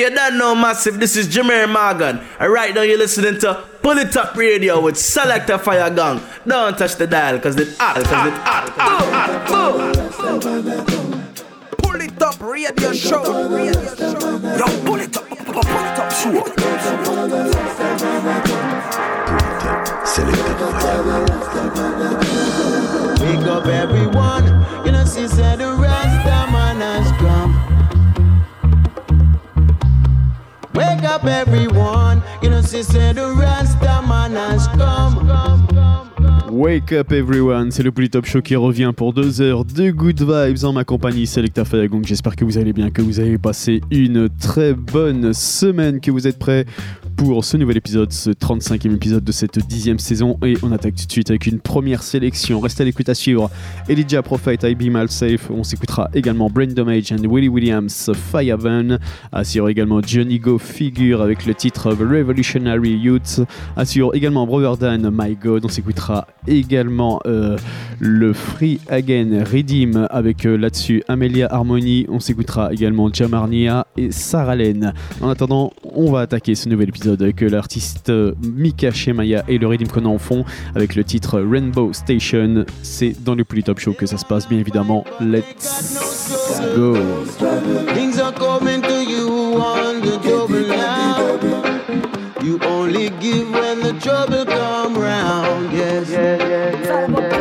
you don't know massive. This is Jemere Morgan. And right now you're listening to Pull It Up Radio with Selecta Faya Gong. Don't touch the dial cause it hot, cause it hot, Pull it up radio show. Radio show. Yo, pull it up, pull it up show. Selector Fire Wake up everyone, Wake up everyone, c'est le Polytop Show qui revient pour deux heures de good vibes en ma compagnie Selecta Fayagong. J'espère que vous allez bien, que vous avez passé une très bonne semaine, que vous êtes prêts pour ce nouvel épisode, ce 35e épisode de cette dixième saison. Et on attaque tout de suite avec une première sélection. Restez à l'écoute à suivre. Elijah Prophet, I Be Safe. On s'écoutera également Brain Damage and Willie Williams, Firevan. Assure également Johnny Go Figure avec le titre The Revolutionary Youth. Assure également Brother Dan, My God. On s'écoutera également euh, le Free Again Redeem avec euh, là-dessus Amelia Harmony. On s'écoutera également Jamarnia et Sarah Lane. En attendant, on va attaquer ce nouvel épisode avec l'artiste euh, Mika Shemaya et le Redeem qu'on a en fond avec le titre Rainbow Station. C'est dans le Polytop Show que ça se passe, bien évidemment. Let's go! Things are coming to you on the double now. You only give when the trouble come round. Yes, yeah, yeah, yeah.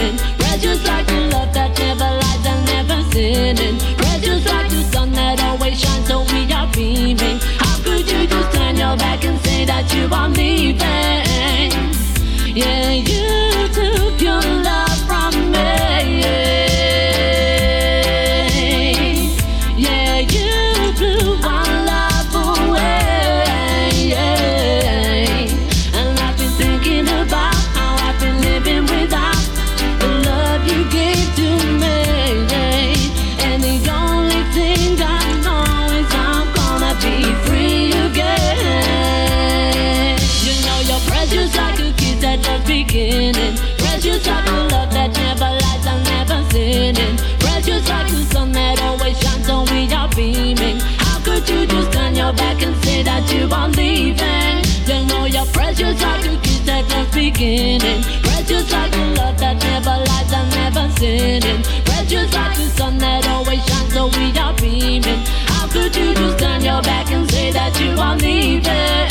Beginning. Precious like the love that never lies and never sinning. Precious like the sun that always shines, so we are beaming. How could you just turn your back and say that you are leaving? Yeah, you took your love beginning. Precious like the love that never lies and never sinning. Precious like the sun that always shines so we are beaming. How could you just turn your back and say that you are leaving?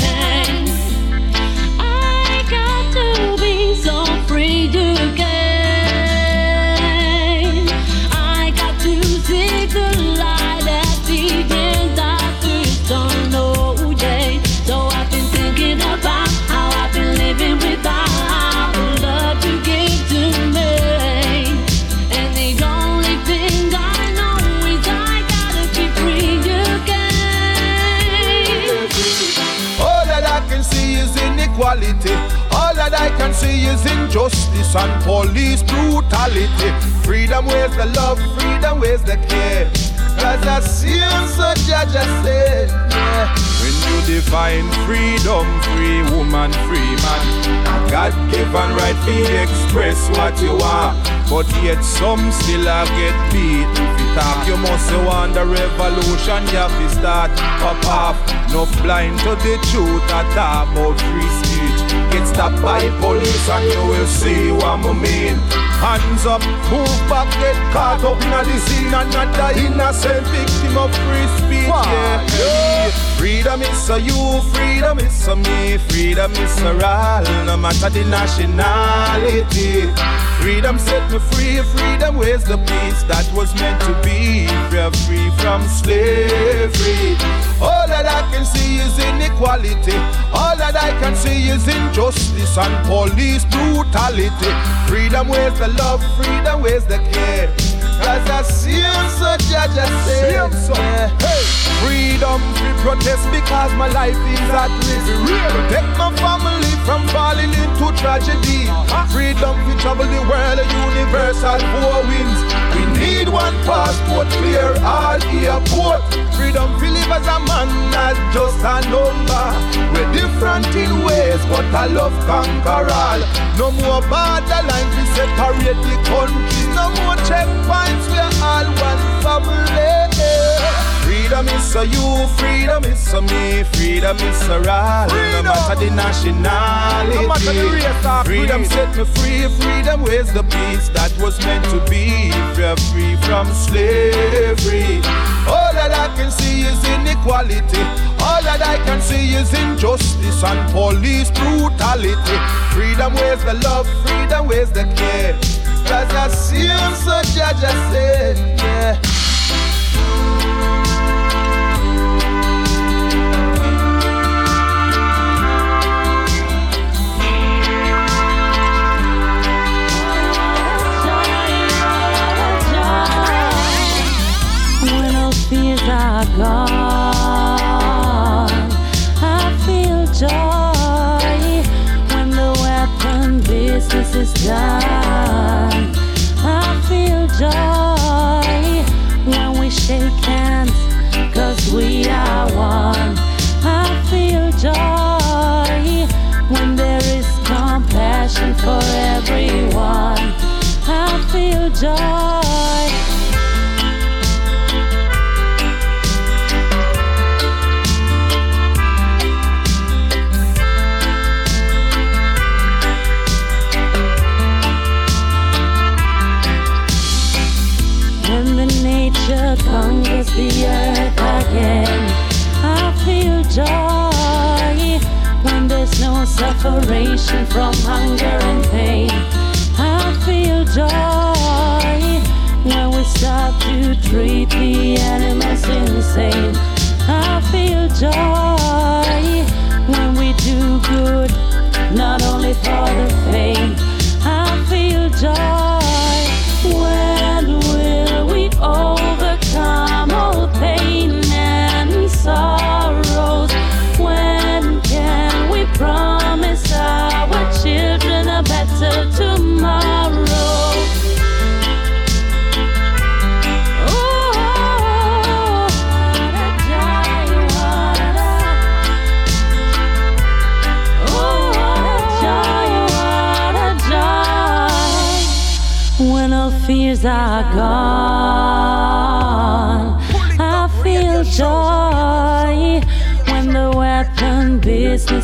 Injustice and police brutality. Freedom, where's the love? Freedom, where's the care? Cause I see so judge I said, yeah. When you define freedom, free woman, free man. God given right to express what you are But yet some still a get beat. If you talk, you must want the revolution, you have to start up off. No blind to the truth at all about free speech. Stopped by police and you will see what I mean. Hands up, move back, get caught up in the scene and not the innocent victim of free speech. Yeah, yeah. Freedom is a you, freedom is a me, freedom is a all, no matter the nationality. Freedom set me free, freedom where's the peace that was meant to be. Free from slavery. All that I can see is inequality. All that I can see is injustice and police brutality. Freedom where's the love, freedom where's the care. Cause I see so judge I say. Yeah. hey. Freedom free protest because my life is at risk. Protect my family from falling into tragedy. Freedom to travel the world, a universal four winds. We need one passport, clear all airport. Freedom to live as a man, not just a number. We're different in ways, but I love conquer all. No more border lines, we separate the countries. No more checkpoints, we're all one family Freedom is a you, freedom is a me, freedom is a all. No matter the nationality. freedom set me free, freedom where's the peace that was meant to be. We're free from slavery. All that I can see is inequality. All that I can see is injustice and police brutality. Freedom where's the love, freedom where's the care. Cause I see you so judge I said, separation from hunger and pain. I feel joy when we start to treat the animals insane. I feel joy when we do good, not only for the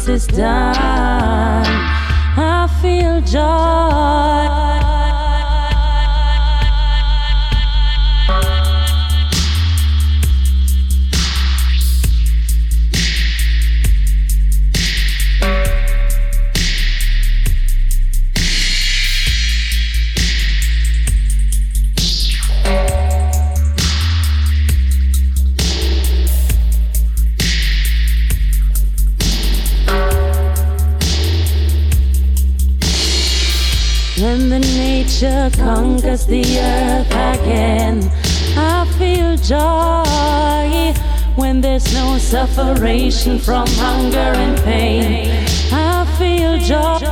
It's done. sufferation from hunger and pain. I feel joy.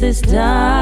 this is done.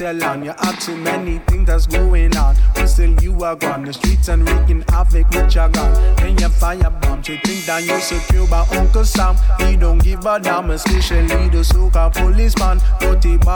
Digital land, you have too many things that's going on. But still you are gone, the streets and wreaking havoc with your gun. Then you fire bomb, you think that you're secure by Uncle Sam. He don't give a damn, especially the so-called policeman.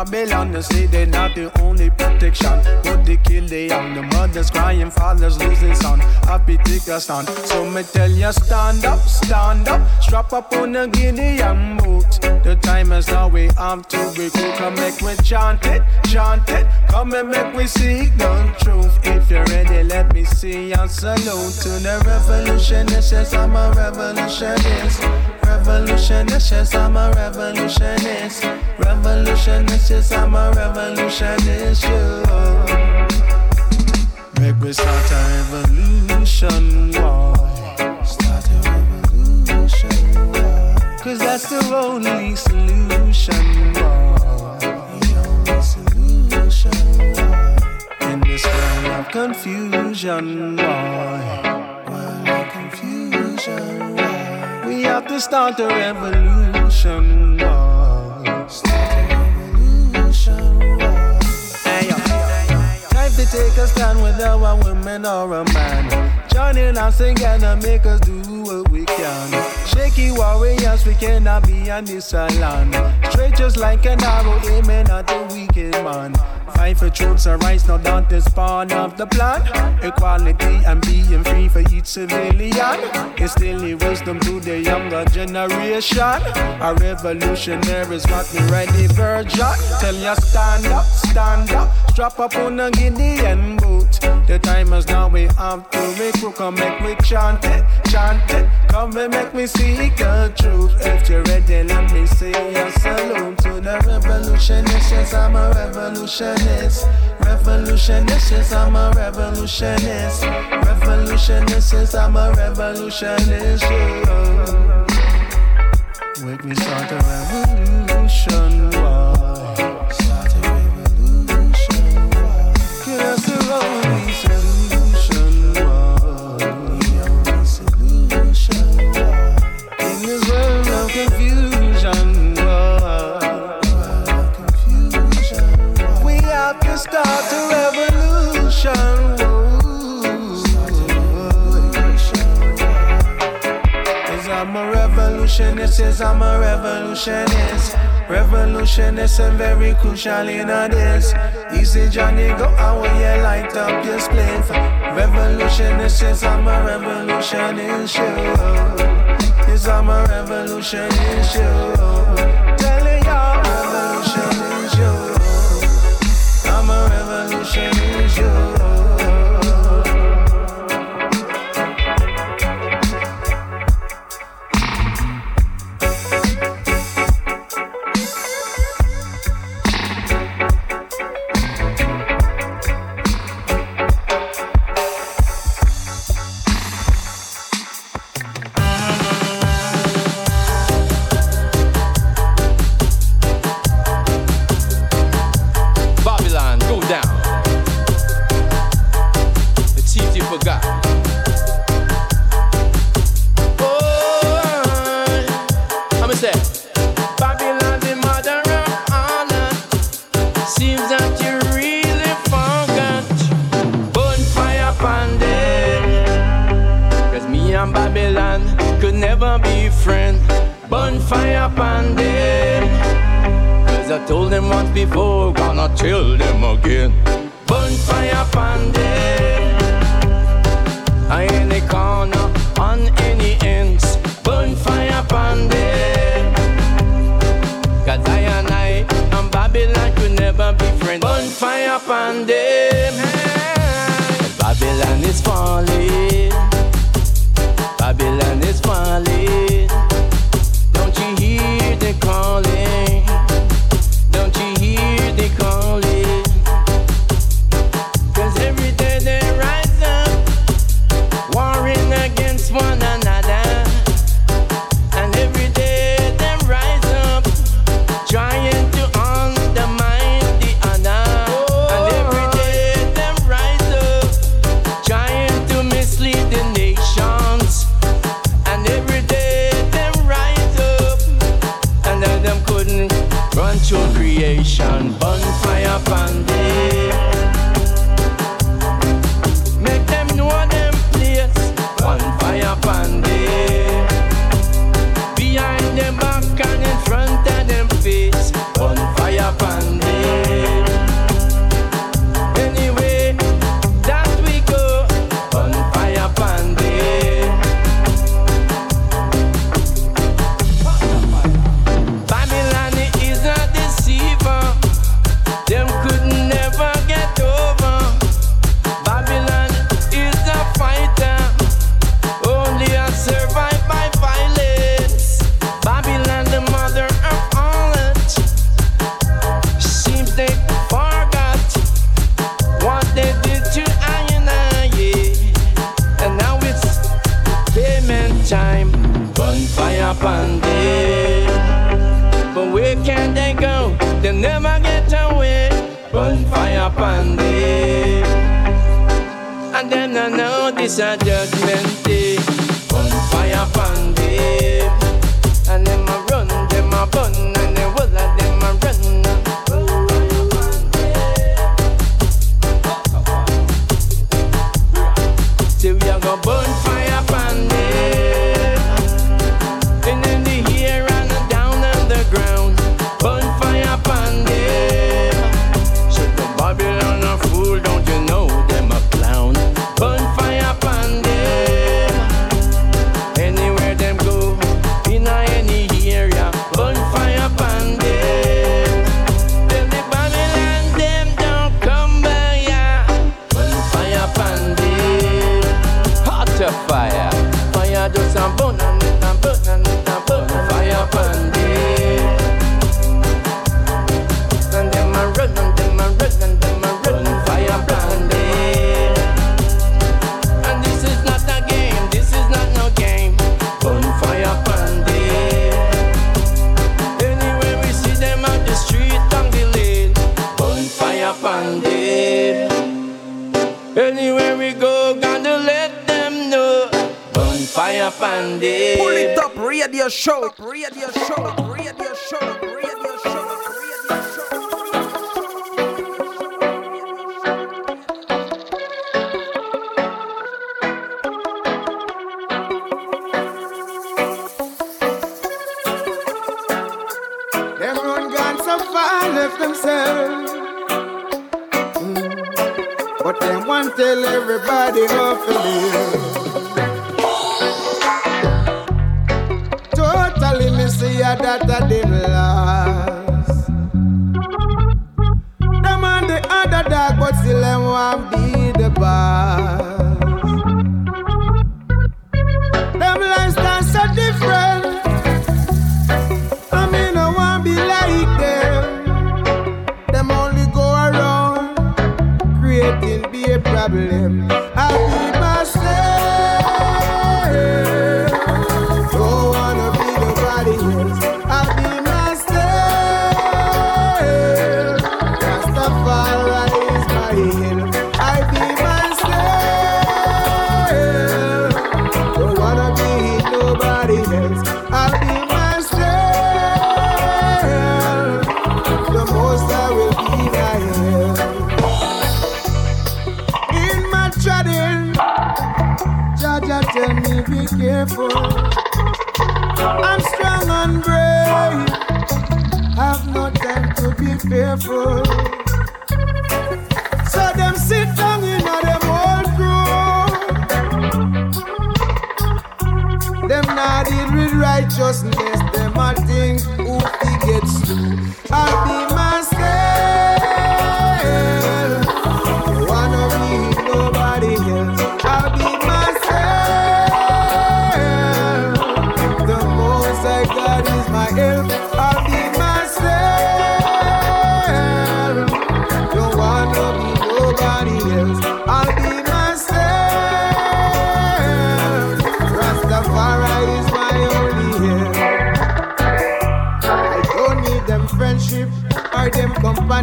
Babylon, they say they're not the only protection. But they kill the young, the mothers crying, fathers losing son. Happy take a stand. So me tell you, stand up, stand up, strap up on the a Gideon boot. The time is now we have to cool. Come make we chant it, chant it. Come and make we seek the truth. If you're ready, let me see your salute to the revolutionist. Yes, I'm a revolutionist. Revolutionist, yes, I'm a revolutionist. Revolutionist, yes, I'm a revolutionist. Yeah. Make we start a revolution, boy. Start a revolution, boy. Cause that's the only solution, boy. The only solution, boy. In this world of confusion, boy. To start a revolution. Start a revolution. Time to take a stand with our women or a man. Joining us together, make us do what we can. Shaky warriors, we cannot be on this island. Straight just like an arrow, aiming at the wicked man. Fight for truths and rights, no doubt is part of the plan. Equality and being free for each civilian. Instilling wisdom to the younger generation. A revolutionary is what we ready virgin. Tell you stand up, stand up. Strap up on a Gideon boot. The time is now we have to recruit. Come make me chant it, chant it. Come and make me seek the truth. If you're ready, let me say a salute to the revolutionist. Yes, I'm a revolutionist. Revolutionist, yes, I'm a revolutionist. Revolutionist, yes, I'm a revolutionist. Yeah. Make me start a revolution. Crucial in a this. Easy Johnny, go when you light up your spliff. Revolutionist, yes, I'm a revolutionist, sure. Yes, I'm a revolutionist, sure. never get away. Bonfire upon thee. And then I know this a judgment day. Bonfire upon thee.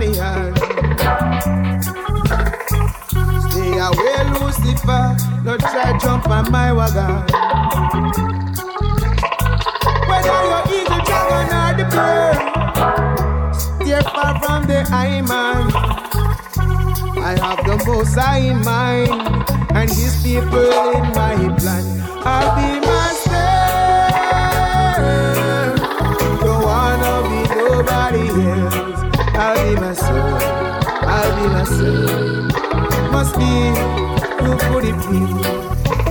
Maria. Stay away, Lucifer. No try jump on my wagon. Whether you're eagle, dragon, or the bird, stay far from the eye man. I have the most high in mind, and his people in my plan. I'll be my Must be you could it in.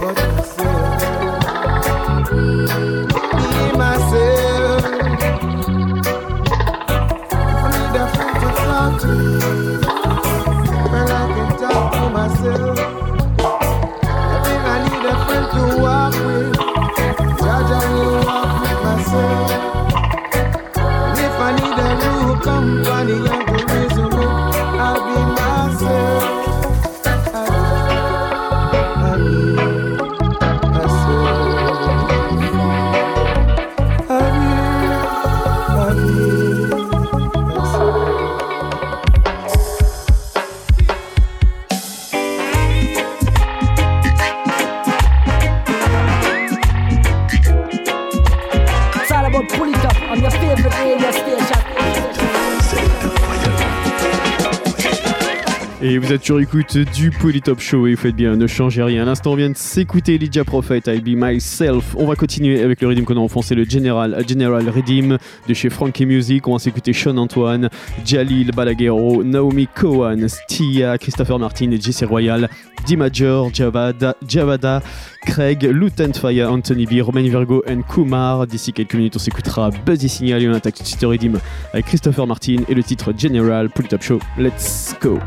Vous êtes sur écoute du Polytop Show et vous faites bien, ne changez rien. À l'instant, on vient de s'écouter Lydia Prophet, I Be Myself. On va continuer avec le rythme qu'on a enfoncé, le General, General Redeem de chez Frankie Music. On va s'écouter Sean Antoine, Jalil Balaguerro, Naomi Cohen, Stia, Christopher Martin et Jesse Royal, D Major, Javada, Javada Craig, Lieutenant Fire, Anthony B, Romain Virgo et Kumar. D'ici quelques minutes, on s'écoutera Buzzy Signal et on attaque tout de suite le avec Christopher Martin et le titre General Polytop Show. Let's go!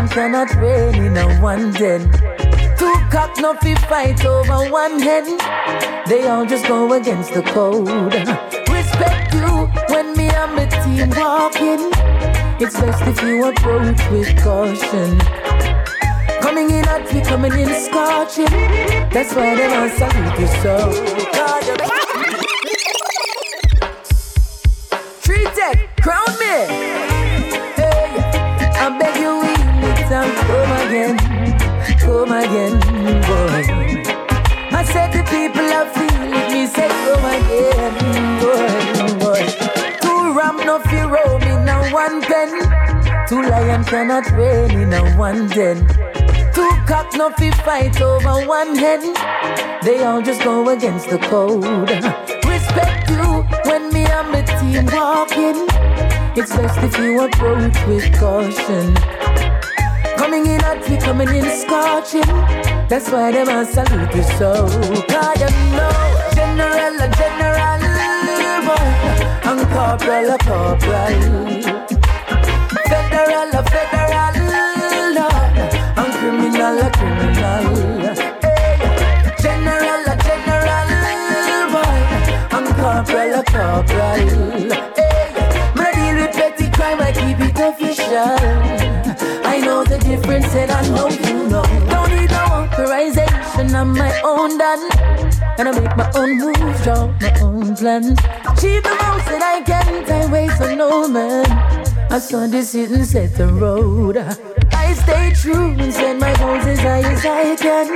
Lion cannot reign in a one den. Two cock no fi fight over one hen. They all just go against the code. Respect you when me and my team walking. It's best if you approach with caution. Coming in hot, we coming in scorching. That's why they want salute you so. Come again, boy. I said the people are feeling me, say come again, boy, boy. Two ram no fi roam oh, in a one pen, two lion cannot reign in a one den. Two cock no fi fight over one hen. They all just go against the code. Respect you when me and my team walking. It's best if you approach with caution. Coming in hot, we coming in scorching. That's why them a salute you so. Cause you know, general a general, boy, and corporal a corporal. Federal a federal, own done. And I make my own moves, draw my own plans. Achieve the most that I can, time wait for no man. I saw this hit and set the road. I stay true and set my goals as high as I can.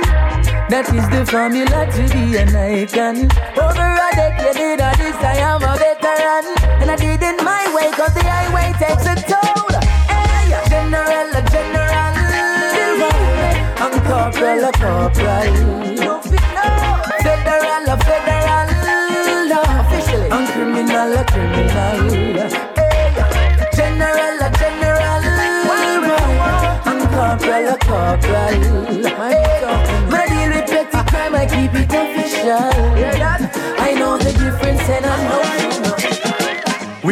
That is the formula to be an icon. Over a decade of this, I am a veteran. And I did it my way, cause the highway takes a toll. Hey, general, general. Corporal, a corporal. Federal, a federal. Officially. I'm criminal, a criminal. General, a general. I'm corporal, a corporal. When I deal with petty crime, I keep it official.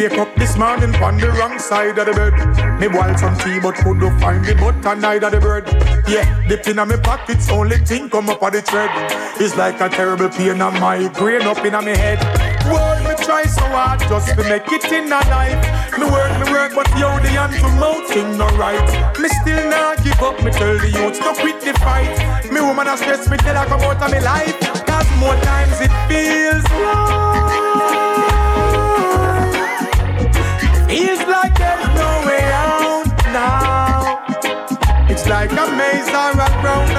Wake up this morning on the wrong side of the bed. Me boil some tea but couldn't find the butter neither the bread. Yeah, dipped in my pockets, only thing come up on the thread. It's like a terrible pain on my brain up in my head. World me try so hard just to make it in a life. Me work, me work, but yo the hand to mouth thing not right. Me still not give up. Me tell the youth to quit the fight. Me woman a stress me tell her come out of me life. Cause more times it feels like Like a maze or a round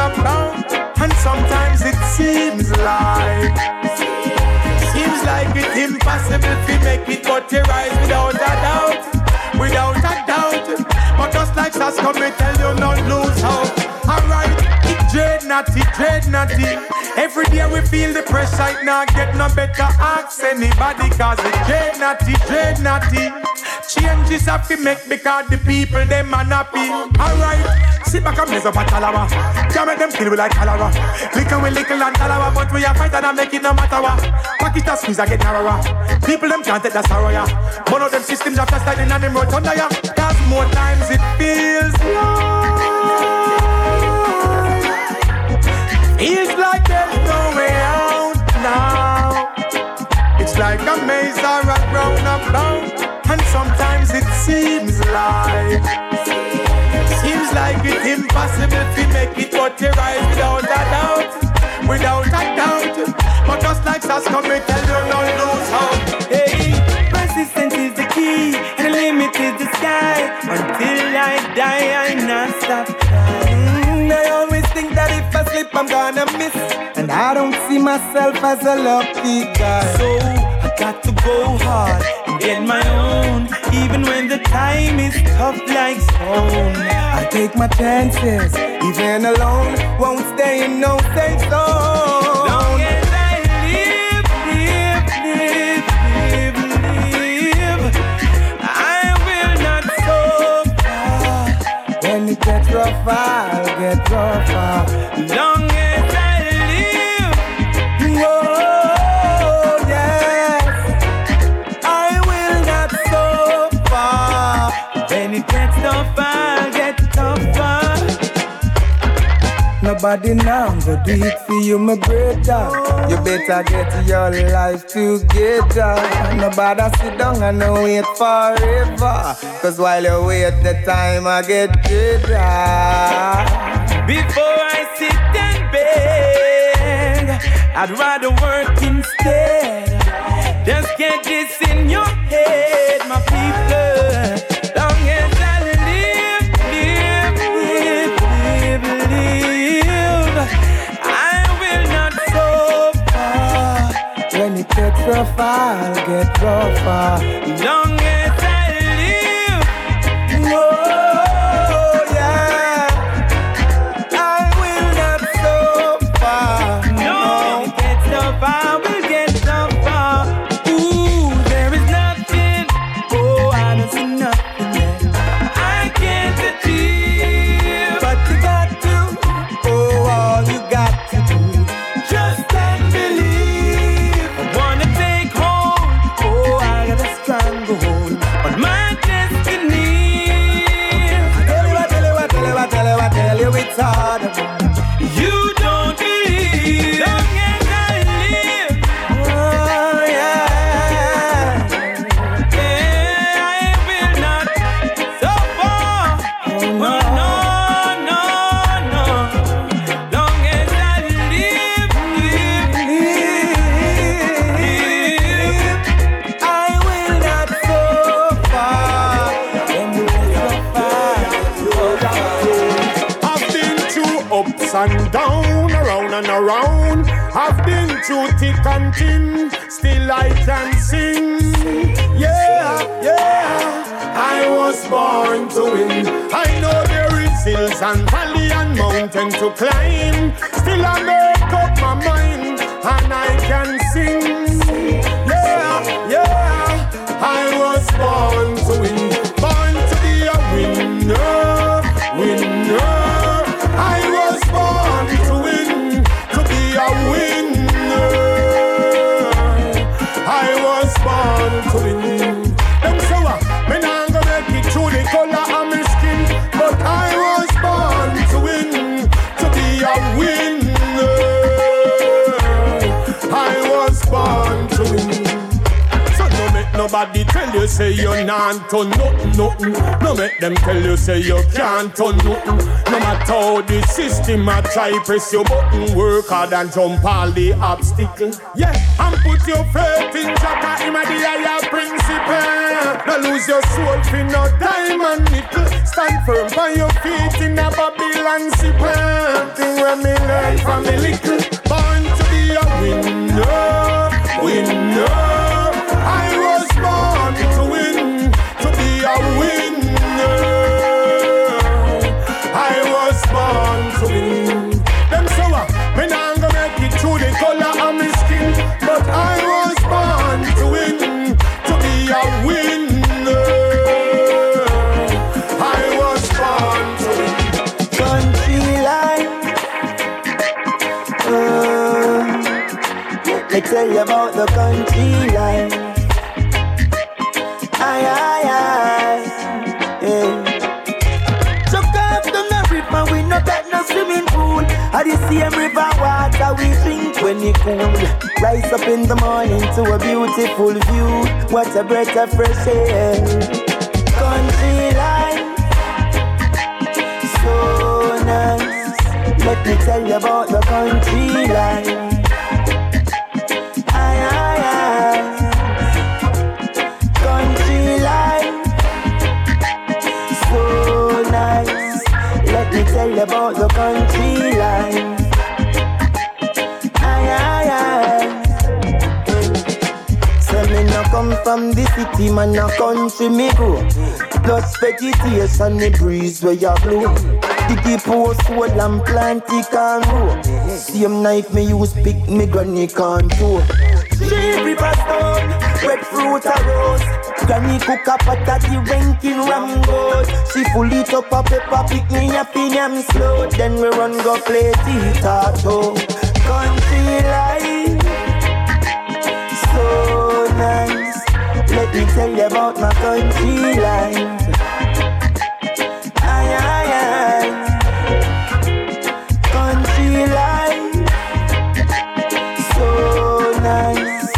and sometimes it seems like Seems like it's impossible to make it but you rise without a doubt Without a doubt. But just like Sasko me tell you not lose hope. Alright, dread natty, dread natty Every day we feel the pressure, it not get no better. Ask anybody cause it dread natty, dread natty Changes have to make because the people them unhappy Alright, sit back and mess up a talawa. Can't make them kill we like cholera. Little we little and talawa But we are fighting and make it no matter what. Pocket a squeeze a get narrower. People them can't take the sorrow ya One of them systems after sliding and them under ya Cause more times it feels like Feels like there's no way out now It's like a maze or a and round And sometimes it seems like Seems like it's impossible to make it but you rise without a doubt without a doubt. But just like Saska, me tell you, don't lose hope. Hey, persistence is the key, and the limit is the sky. Until I die, I not stop trying. I always think that if Slip, I'm gonna miss, and I don't see myself as a lucky guy. So I got to go hard and get my own, even when the time is tough like stone. I take my chances, even alone, won't stay in no safe zone. Long as I live, live, live, Nobody now go do it for you, my brother. You better get your life together. Nobody sit down and no wait forever. Cause while you wait, the time I get better. Before I sit and beg, I'd rather work instead. Just get this rough, I'll get rougher. Long I can sing. Yeah, yeah. I was born to win. I know there is hills and valley and mountain to climb. Still I make up my mind and I can you say you're not to nothing, nothing. No make them tell you say you can't do nothing. No matter how the system a try press your button, work hard and jump all the obstacles. Yeah, and put your faith in Jah, him a the higher principle. No lose your soul for no diamond nickel. Stand firm by your feet in a Babylon simple. Thing when me learn from me little. Tell you about the country life. Aye, aye, aye. Yeah. Come to the river, we no got no swimming pool. At the same river water we drink when it cool. Rise up in the morning to a beautiful view. What a breath of fresh air. Country life, so nice. Let me tell you about the country life. City, man, a country me grow. Plus vegetation, the breeze where you blow. Diggy post, soul and plant, it can grow. Same knife me use pick me granny contour. Three river stone, breadfruit a rose. Granny cook a pot at the ranking ramgoes. She full it up a pepper, pick me up a pinion slow. Then we run go play tea-tato. Country life me tell you about my country life. Aye, aye, aye. Country life. So nice.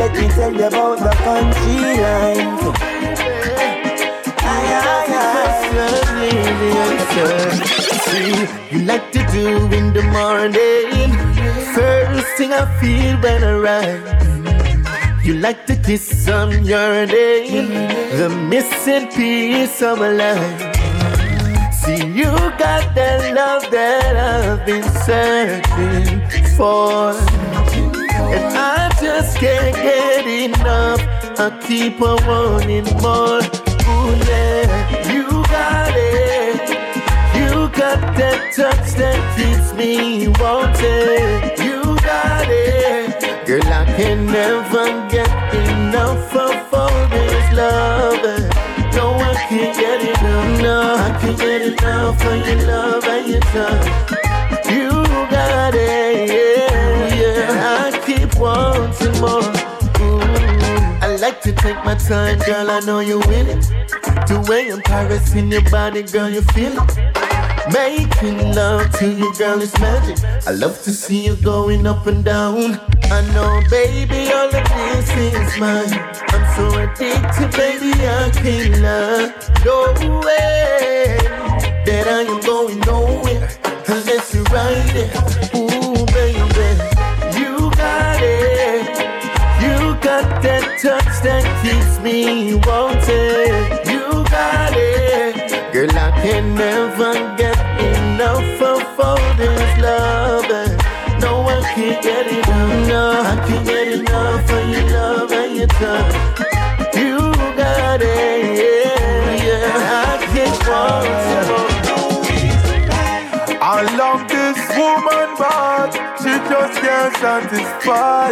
Let me tell you about the country life. See, you like to do in the morning. First thing I feel when I rise. You like to kiss on your name, the missing piece of my life. See, you got that love that I've been searching for. And I just can't get enough. I keep on wanting more. Ooh, yeah, you got it. You got that touch that keeps me wanting. You got it. Girl, I can never get enough of all this love. No, I can't get enough. No, I can't get enough of your love and your touch. You got it, yeah, yeah. I keep wanting more. I like to take my time, girl. I know you will it. The way I'm caressing your body, girl, you feel it. Making love to you, girl, is magic. I love to see you going up and down. I know, baby, all of this is mine. I'm so addicted, baby, I lie. No way that I am going nowhere unless you're right there. Ooh, baby, you got it. You got that touch that keeps me wanted. You got can never get enough of all this love. Eh? No, I can't get enough. No, I can't get enough of your love and your touch. You got it, yeah, yeah. I can't want I love this woman, but she just can't satisfy.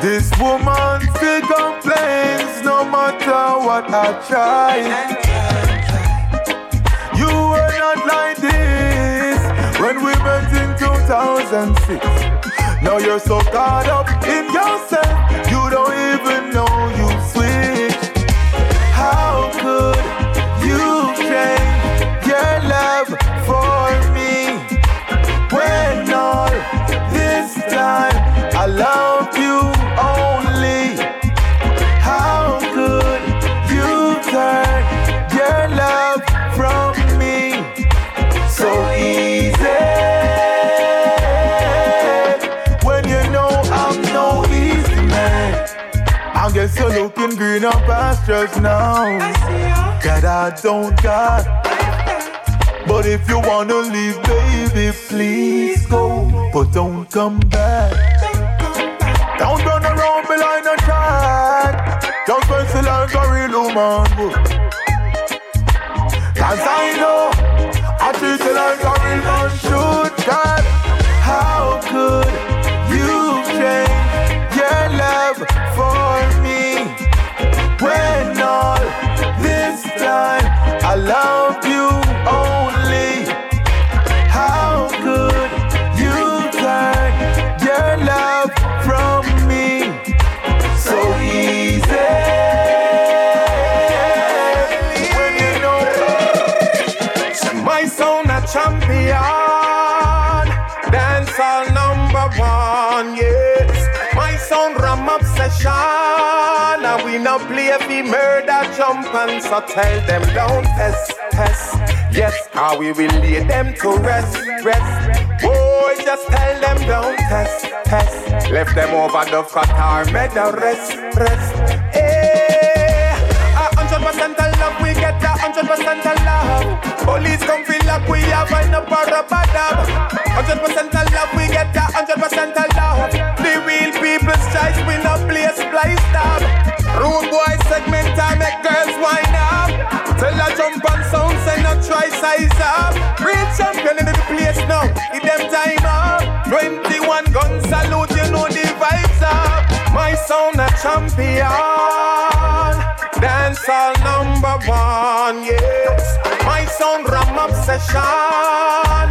This woman still complains no matter what I try. Not like this when we met in 2006. Now you're so caught up in yourself, you don't even looking greener pastures now. God, I don't got. But if you wanna leave, baby, please go. But don't come back. Don't run around behind a track. Just press it like a real woman. Cause I know I treat you like a real man should. God, how could I love and so tell them don't test, test. Yes, how we will lay them to rest, rest. Boy, just tell them don't test, test. Left them over the Qatar, made the rest, rest. Hey, a hundred percent of love, we get a hundred percent of love. Police come feel like we have an parabadab. Hundred percent of love, we get a hundred percent of love. The real people's choice, we no place splice stab. Rude say size up. Real champion in the place now, give them time up. 21 gun salute, you know the vibes up. My sound a champion, dance all number one, yes. Ram obsession,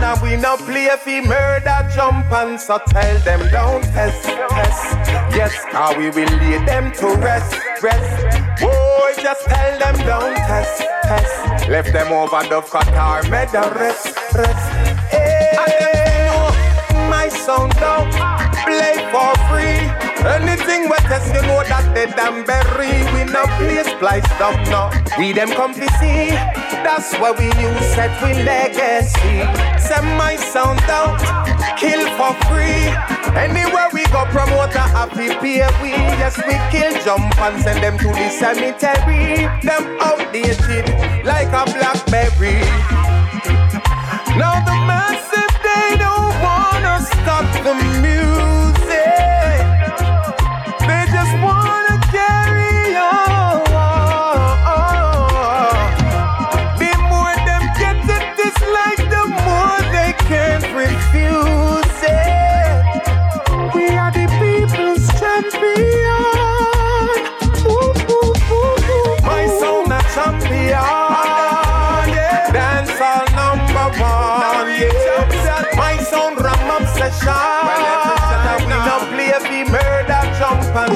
and we no play fi murder jump and so tell them don't test, test. Yes, how we will lay them to rest, rest. Boy, just tell them don't test, test. Left them over the Qatar, made rest, rest. Hey. And them know my play for free. We test, you know that they damn berry. We no play spliced up, no. We them come to see. That's why we use set we legacy. Send my sound out, kill for free. Anywhere we go, promote a happy pay we. Yes, we kill, jump and send them to the cemetery. Them outdated like a blackberry. Now the massive they don't wanna stop the music.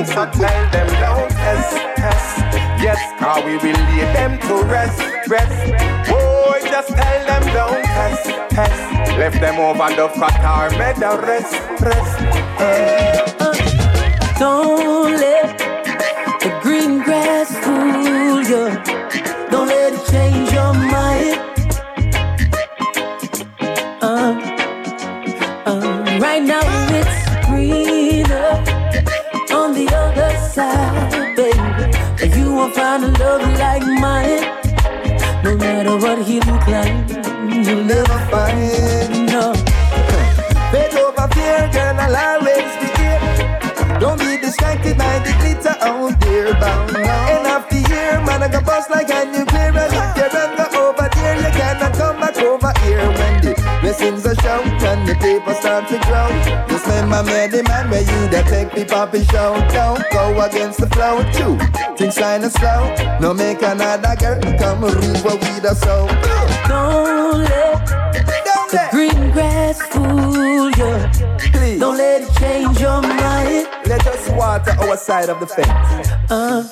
Jump so tell them don't test, test. Yes, how we will lay them to rest, rest. Boy, just tell them don't test, test. Left them over the Qatar, made the rest, rest. Hey. Don't let start to grow. Just remember me, the man where you that take the poppy show. Don't go against the flow, too. Things kinda slow. No make another girl come reap what we the sow. Don't let the green grass fool you. Please. Don't let it change your mind. Let us water our side of the fence. Uh,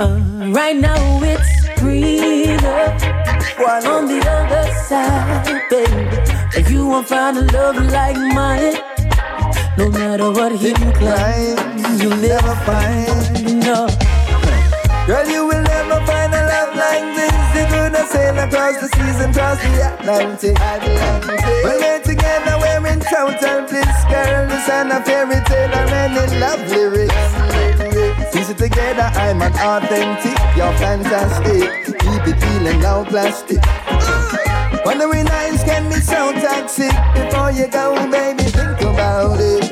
uh, right now it's greener on the other side, baby. But you won't find a love like mine. No matter what he claims, you'll never find no. Girl, you will never find a love like this. You're gonna sail across the seas and cross the Atlantic. Atlantic. When we're together, we're in total bliss. Girl, this ain't a fairy tale or any love lyrics. Piece it together, I'm an authentic. You're fantastic. Keep it feeling now plastic. Wondering nights can be so toxic. Before you go, baby, think about it.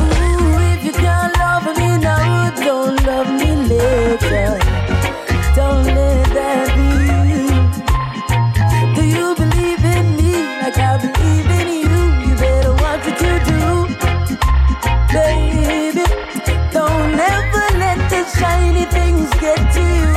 Ooh, if you can't love me now, don't love me later. Don't let that be. Do you believe in me like I believe in you? You better watch what you do, baby. Don't ever let the shiny things get to you.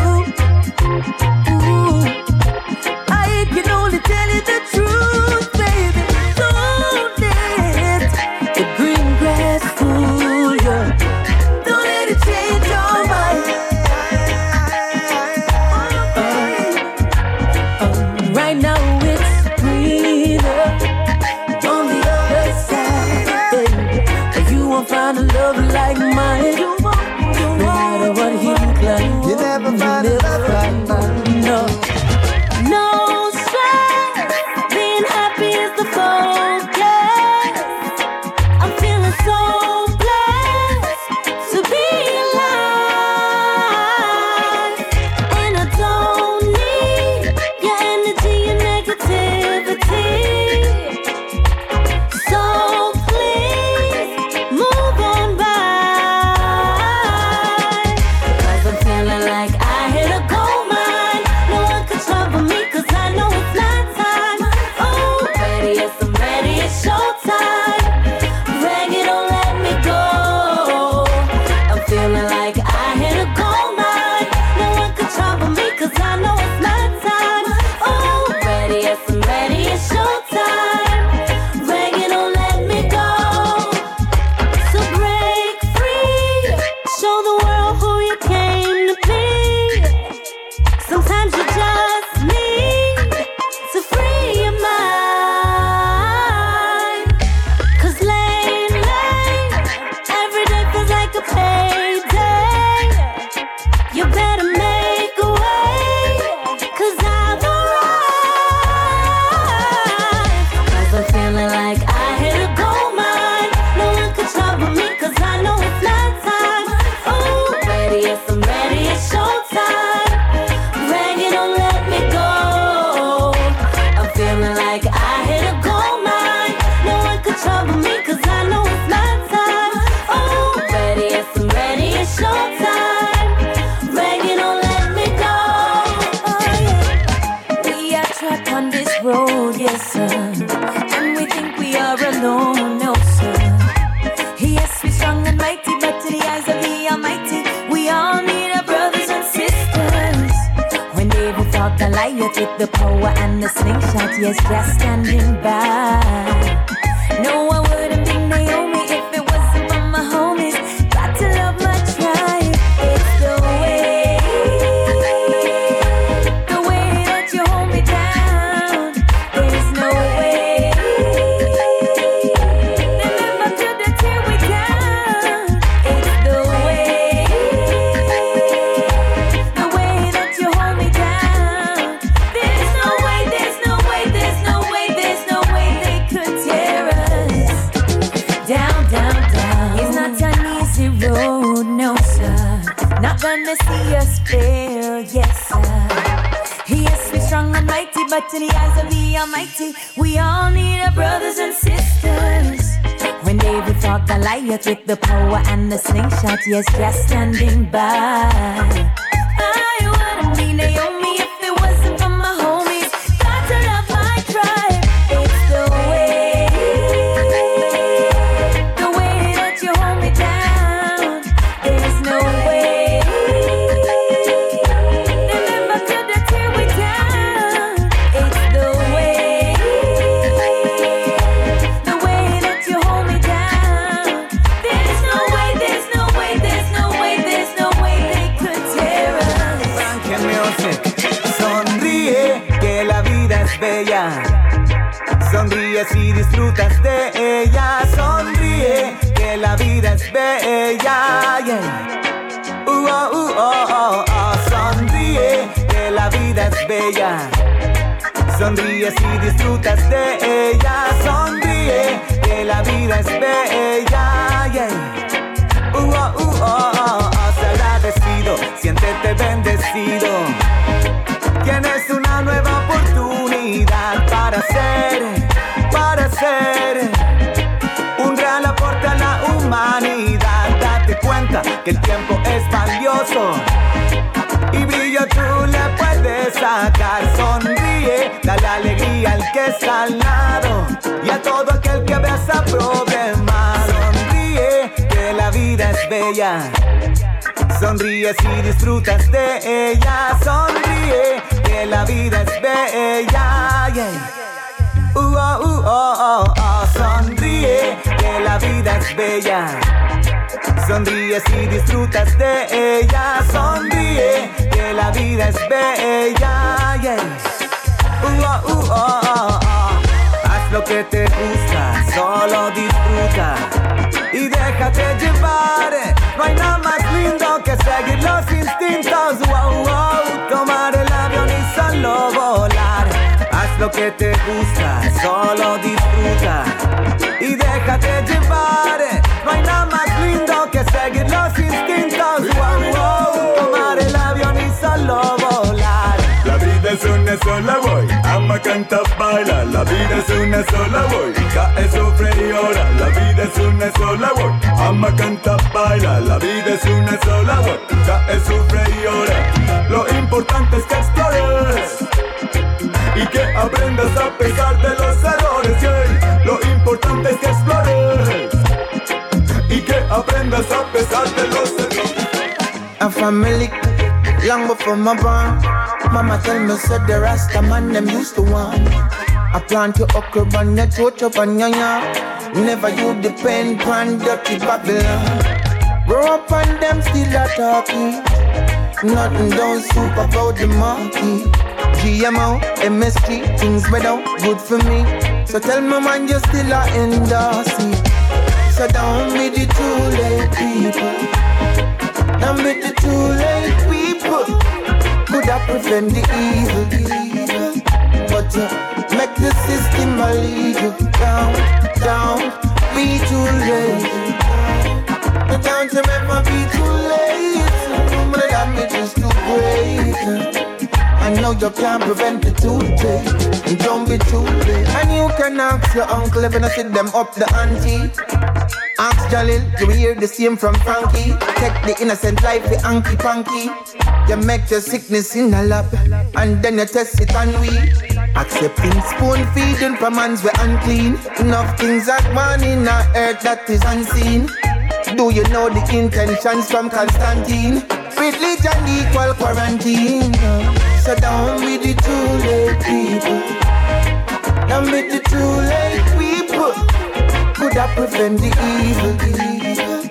Yes, just standing by. Yes, just standing by. Si disfrutas de ella. Sonríe que la vida es bella. Yeah. Uh, oh, uh, oh, oh, oh. Agradecido, siéntete bendecido. Tienes una nueva oportunidad para ser, para ser un gran aporte a la humanidad. Date cuenta que el tiempo es valioso y brillo tú le puedes sacar. Al que está al lado y a todo aquel que abraza problemas. Sonríe, que la vida es bella. Sonríe si disfrutas de ella. Sonríe, que la vida es bella. Yeah. Uh, oh, uh, oh, oh, oh. Sonríe, que la vida es bella. Sonríe si disfrutas de ella. Sonríe, que la vida es bella. Yeah. Uh, oh, oh, oh. Haz lo que te gusta, solo disfruta y déjate llevar. No hay nada más lindo que seguir los instintos. Wow, wow, tomar el avión y solo volar. Haz lo que te gusta, solo disfruta y déjate llevar. No hay nada más lindo que seguir los instintos. Wow, wow, tomar el avión y solo volar. La vida es una sola, voy. Ama, canta, baila. La vida es una sola, voy. Cae, sufre y llora. La vida es una sola, voy. Ama, canta, baila. La vida es una sola, voy. Cae, sufre y llora. Lo importante es que explores y que aprendas a pesar de los errores. yeah. Lo importante es que explores y que aprendas a pesar de los errores. A family long before my born. Mama tell me said the Rasta man them used to want. I plant your okra on your torch up on your yard. Never you depend on dirty Babylon. Grow up on them still a talking. Nothing don't soup about the monkey. GMO, MSG, things without good for me. So tell me man you still a endorse it. So don't be the too late people. Don't be the too late. Could have prevent the evil. But uh, make the system illegal. Down, down, be too late. Don't you ever be too late. The damage is too great. I know you can't prevent the toothache. Don't be too late. And you can ask your uncle if you sit them up the ante. Ask Jalil, you hear the same from Frankie. Take the innocent life, the hanky panky. You make your sickness in a lap, and then you test it on we. Accepting spoon feeding for man's we unclean. Enough things that man in the earth that is unseen. Do you know the intentions from Constantine? Religion equal quarantine. So down with the too late people. Down with the too late. Could have prevent the evil, evil.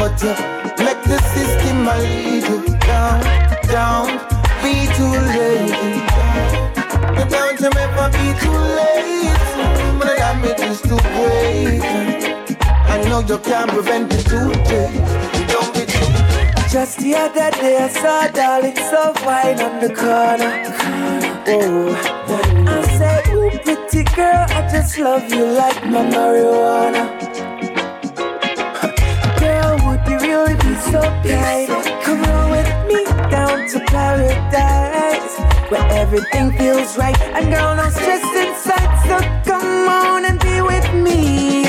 But uh, you make the system a lead you down, down. Be too late. You don't ever be too late. But the damage is too great. I know you can't prevent the today. Don't be too Just the other day I saw darling so fine on the corner. Oh, I pretty girl, I just love you like my marijuana. Girl, would you really be so kind? Come on with me down to paradise, where everything feels right and girl, no stress inside. So come on and be with me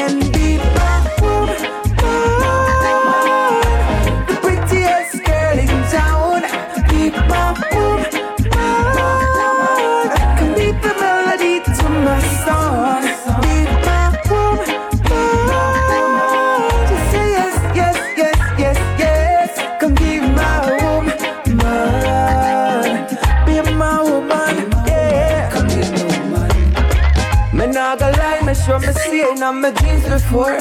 on my dreams before.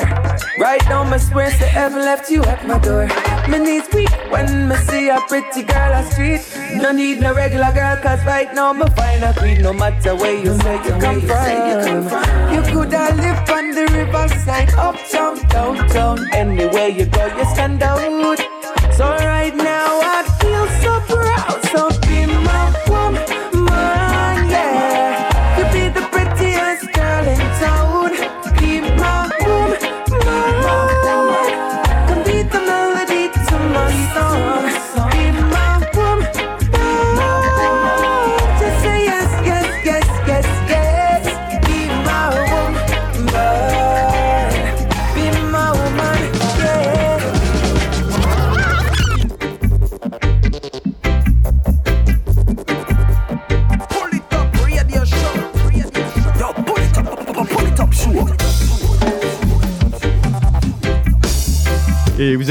Right now, me swear to heaven left you at my door. My knees weak when I see a pretty girl on street. No need no regular girl, cause right now me find a queen. No matter where you say you come from, you could have lived on the riverside, uptown, downtown. Anywhere you go, you stand out. So right now, I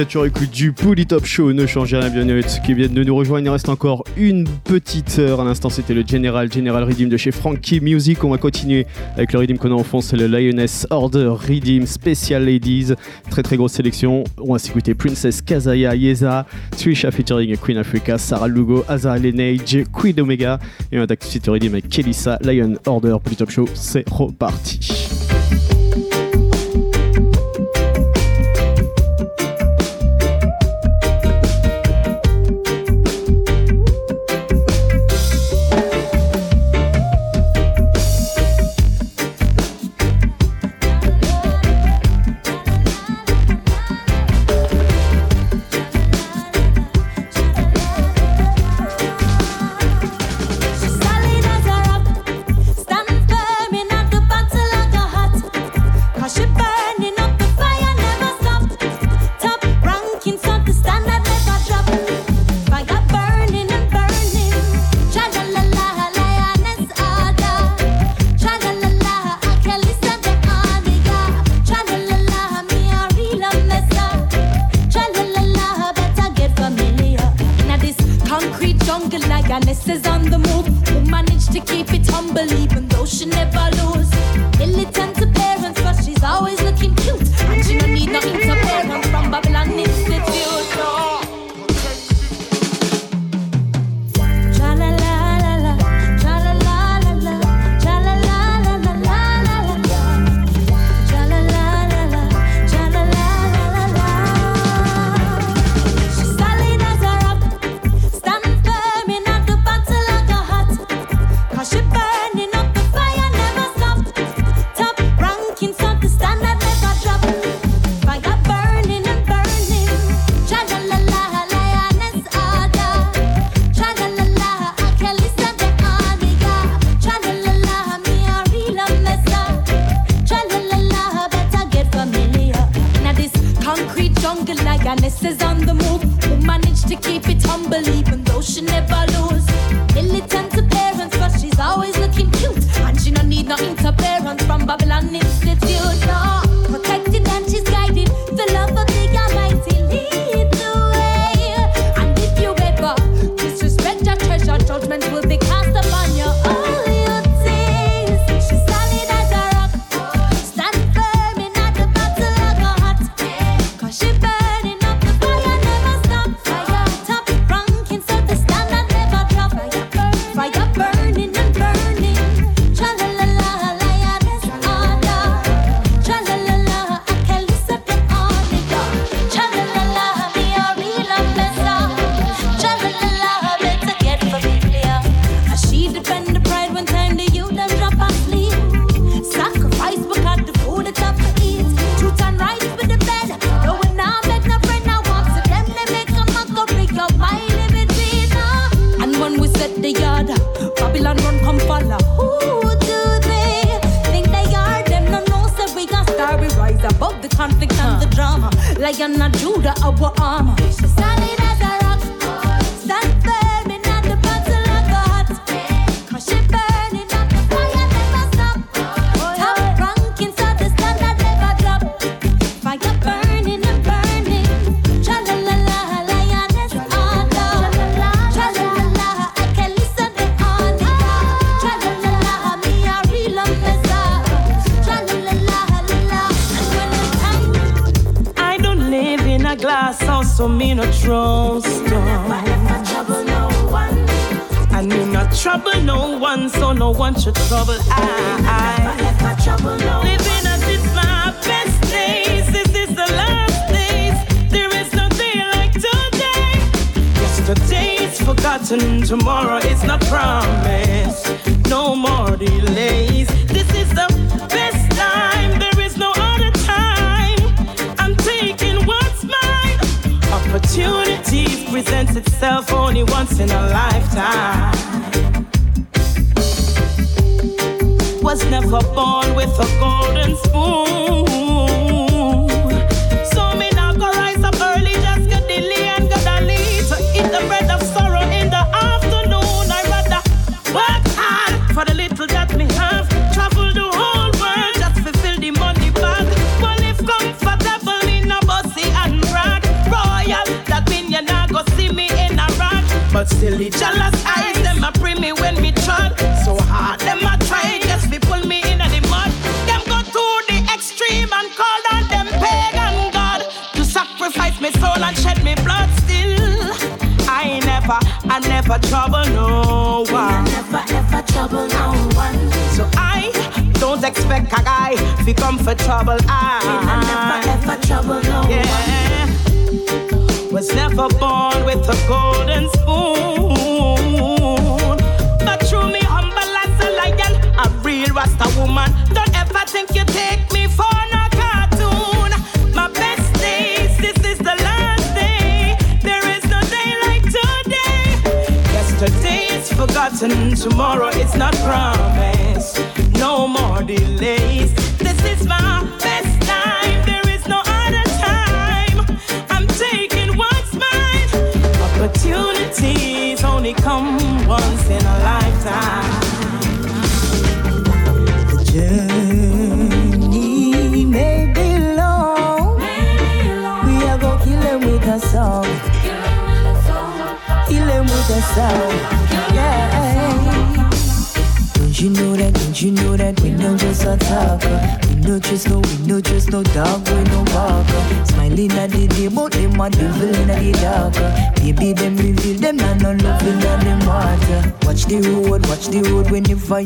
êtes sur écoute du Pouli Top Show, ne changez rien bien ceux qui viennent de nous rejoindre. Il reste encore une petite heure. À l'instant, c'était le General, General Redeem de chez Frankie Music. On va continuer avec le Redeem qu'on a en fond, c'est le Lioness Order Redeem Special Ladies. Très très grosse sélection. On va s'écouter Princess Kazaya Yeza, Trisha featuring Queen Africa, Sarah Lugo, Azar Lineage, Queen Omega. Et on attaque tout de suite le Redeem avec Kelissa, Lion Order Pouli Top Show. C'est reparti. Our armor. So no one should trouble I. Living as it's my best days, this is the last days. There is no day like today. Yesterday's forgotten, tomorrow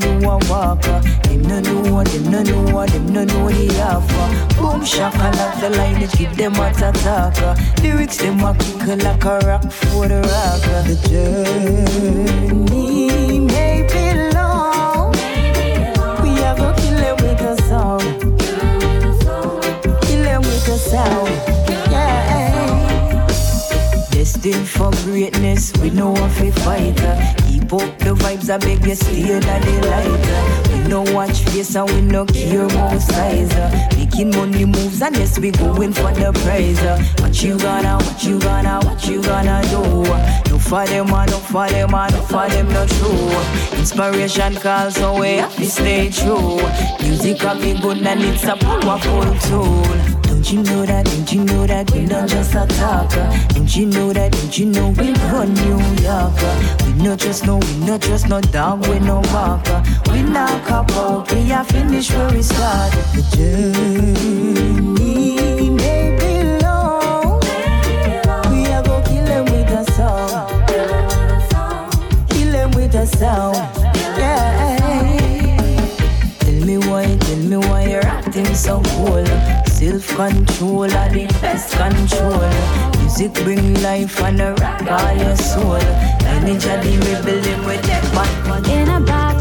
you a walker. Them no know what, them no know what, them no know the offer. Boom shaka like the line, they give them what a talker. Lyrics them a kick like a rock for the rocker. The journey may be long. We are gonna kill it with a song. Kill it with a sound. Destined for greatness, we know if we fight. Uh. Up the vibes, I beg you stay in the light. uh. We no watch face and we no care about size. uh. Making money moves yes, we going for the prize. uh. What you gonna, what you gonna, what you gonna do? No for them, uh, no for them, uh, no for them, no true. Inspiration calls, so we have to stay true. Music can be good and it's a powerful tool. Don't you know that? Don't you know that we not just a talker? Don't you know that? Don't you know we run New York? We not just no, we not just no dog, we no walker. We not out, we are finish where we started. The journey may be long. We are go kill with a song. Kill with a sound. Yeah. Tell me why, tell me why you're acting so cool. Self control are the best control. Music bring life and a rock all your soul. Energy the rebelling with that back in a box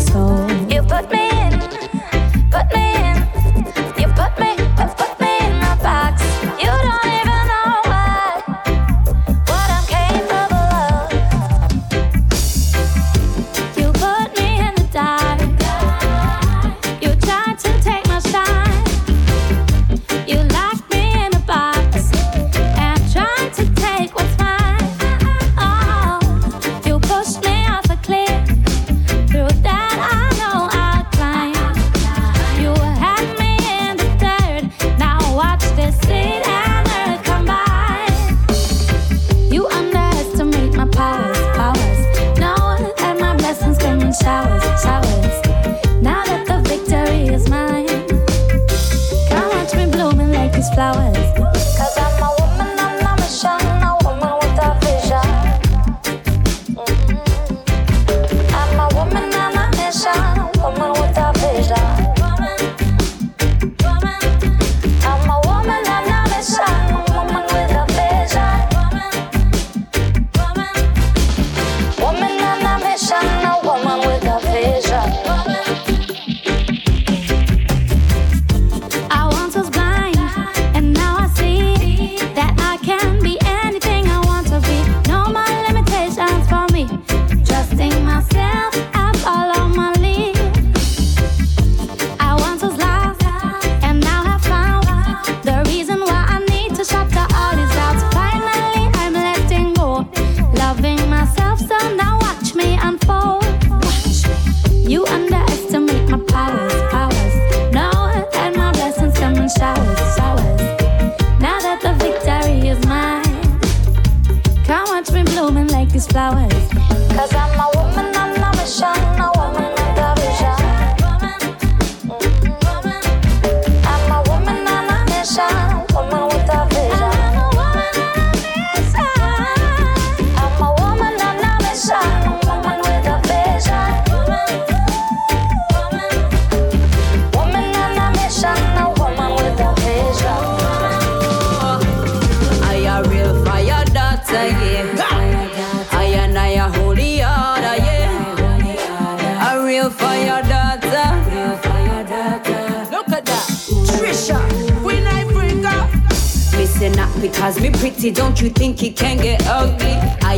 because me pretty, don't you think it can get ugly?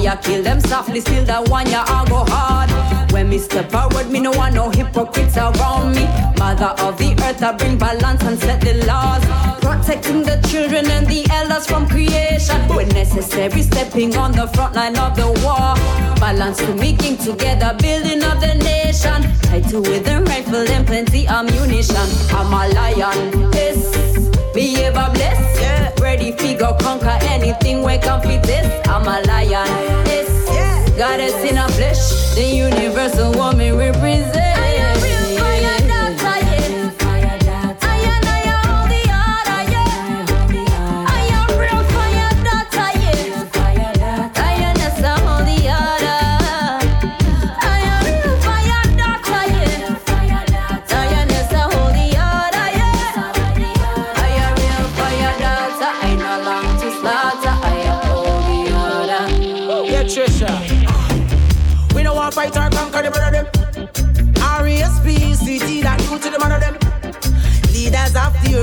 I kill them softly, still that one ya I go hard. When me step forward, me no want no hypocrites around me. Mother of the earth, I bring balance and set the laws. Protecting the children and the elders from creation. When necessary, stepping on the front line of the war. Balance to making together, building of the nation. Title with a rifle and plenty ammunition. I'm a lion, yes. Behave a bless, yeah. Ready figure conquer anything we can fit this. I'm a lion, yes. Goddess in a flesh, the universal woman represent.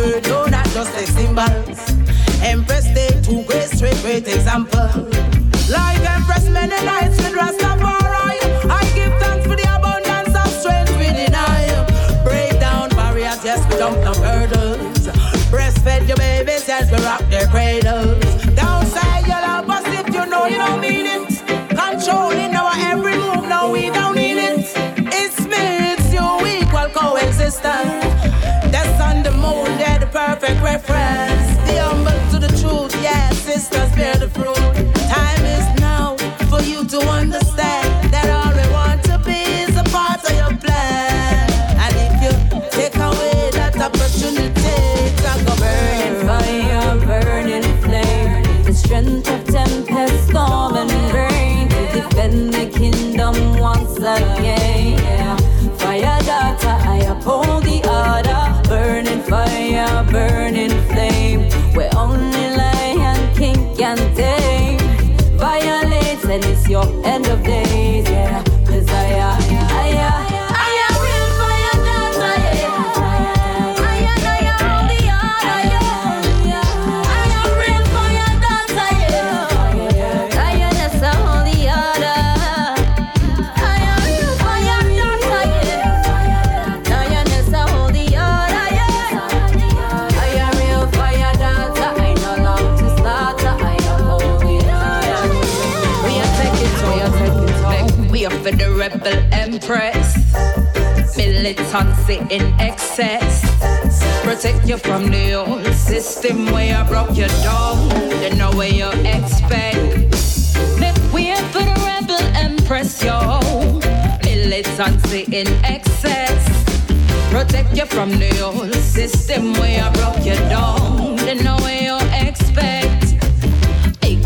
The earth, no, not just like symbols. Empress day to great straight, great example. Like Empress Mennonites with Rastafari. I give thanks for the abundance of strength within I. Break down barriers, yes, we dump down hurdles. Breastfed your babies, yes, we rock their cradles. Perfect reference. The humble to the truth, yeah, sisters bear the fruit. Time is now for you to understand that all we want to be is a part of your plan. And if you take away that opportunity, it's a go Burning fire, burning flame. The strength of tempest, storm and rain. To defend the kingdom once again. Your end of days. Militancy in excess. Protect you from the old system where I broke you down. They know where you expect. Make way for the rebel empress, yo. Militancy in excess. Protect you from the old system where I broke you down. They know.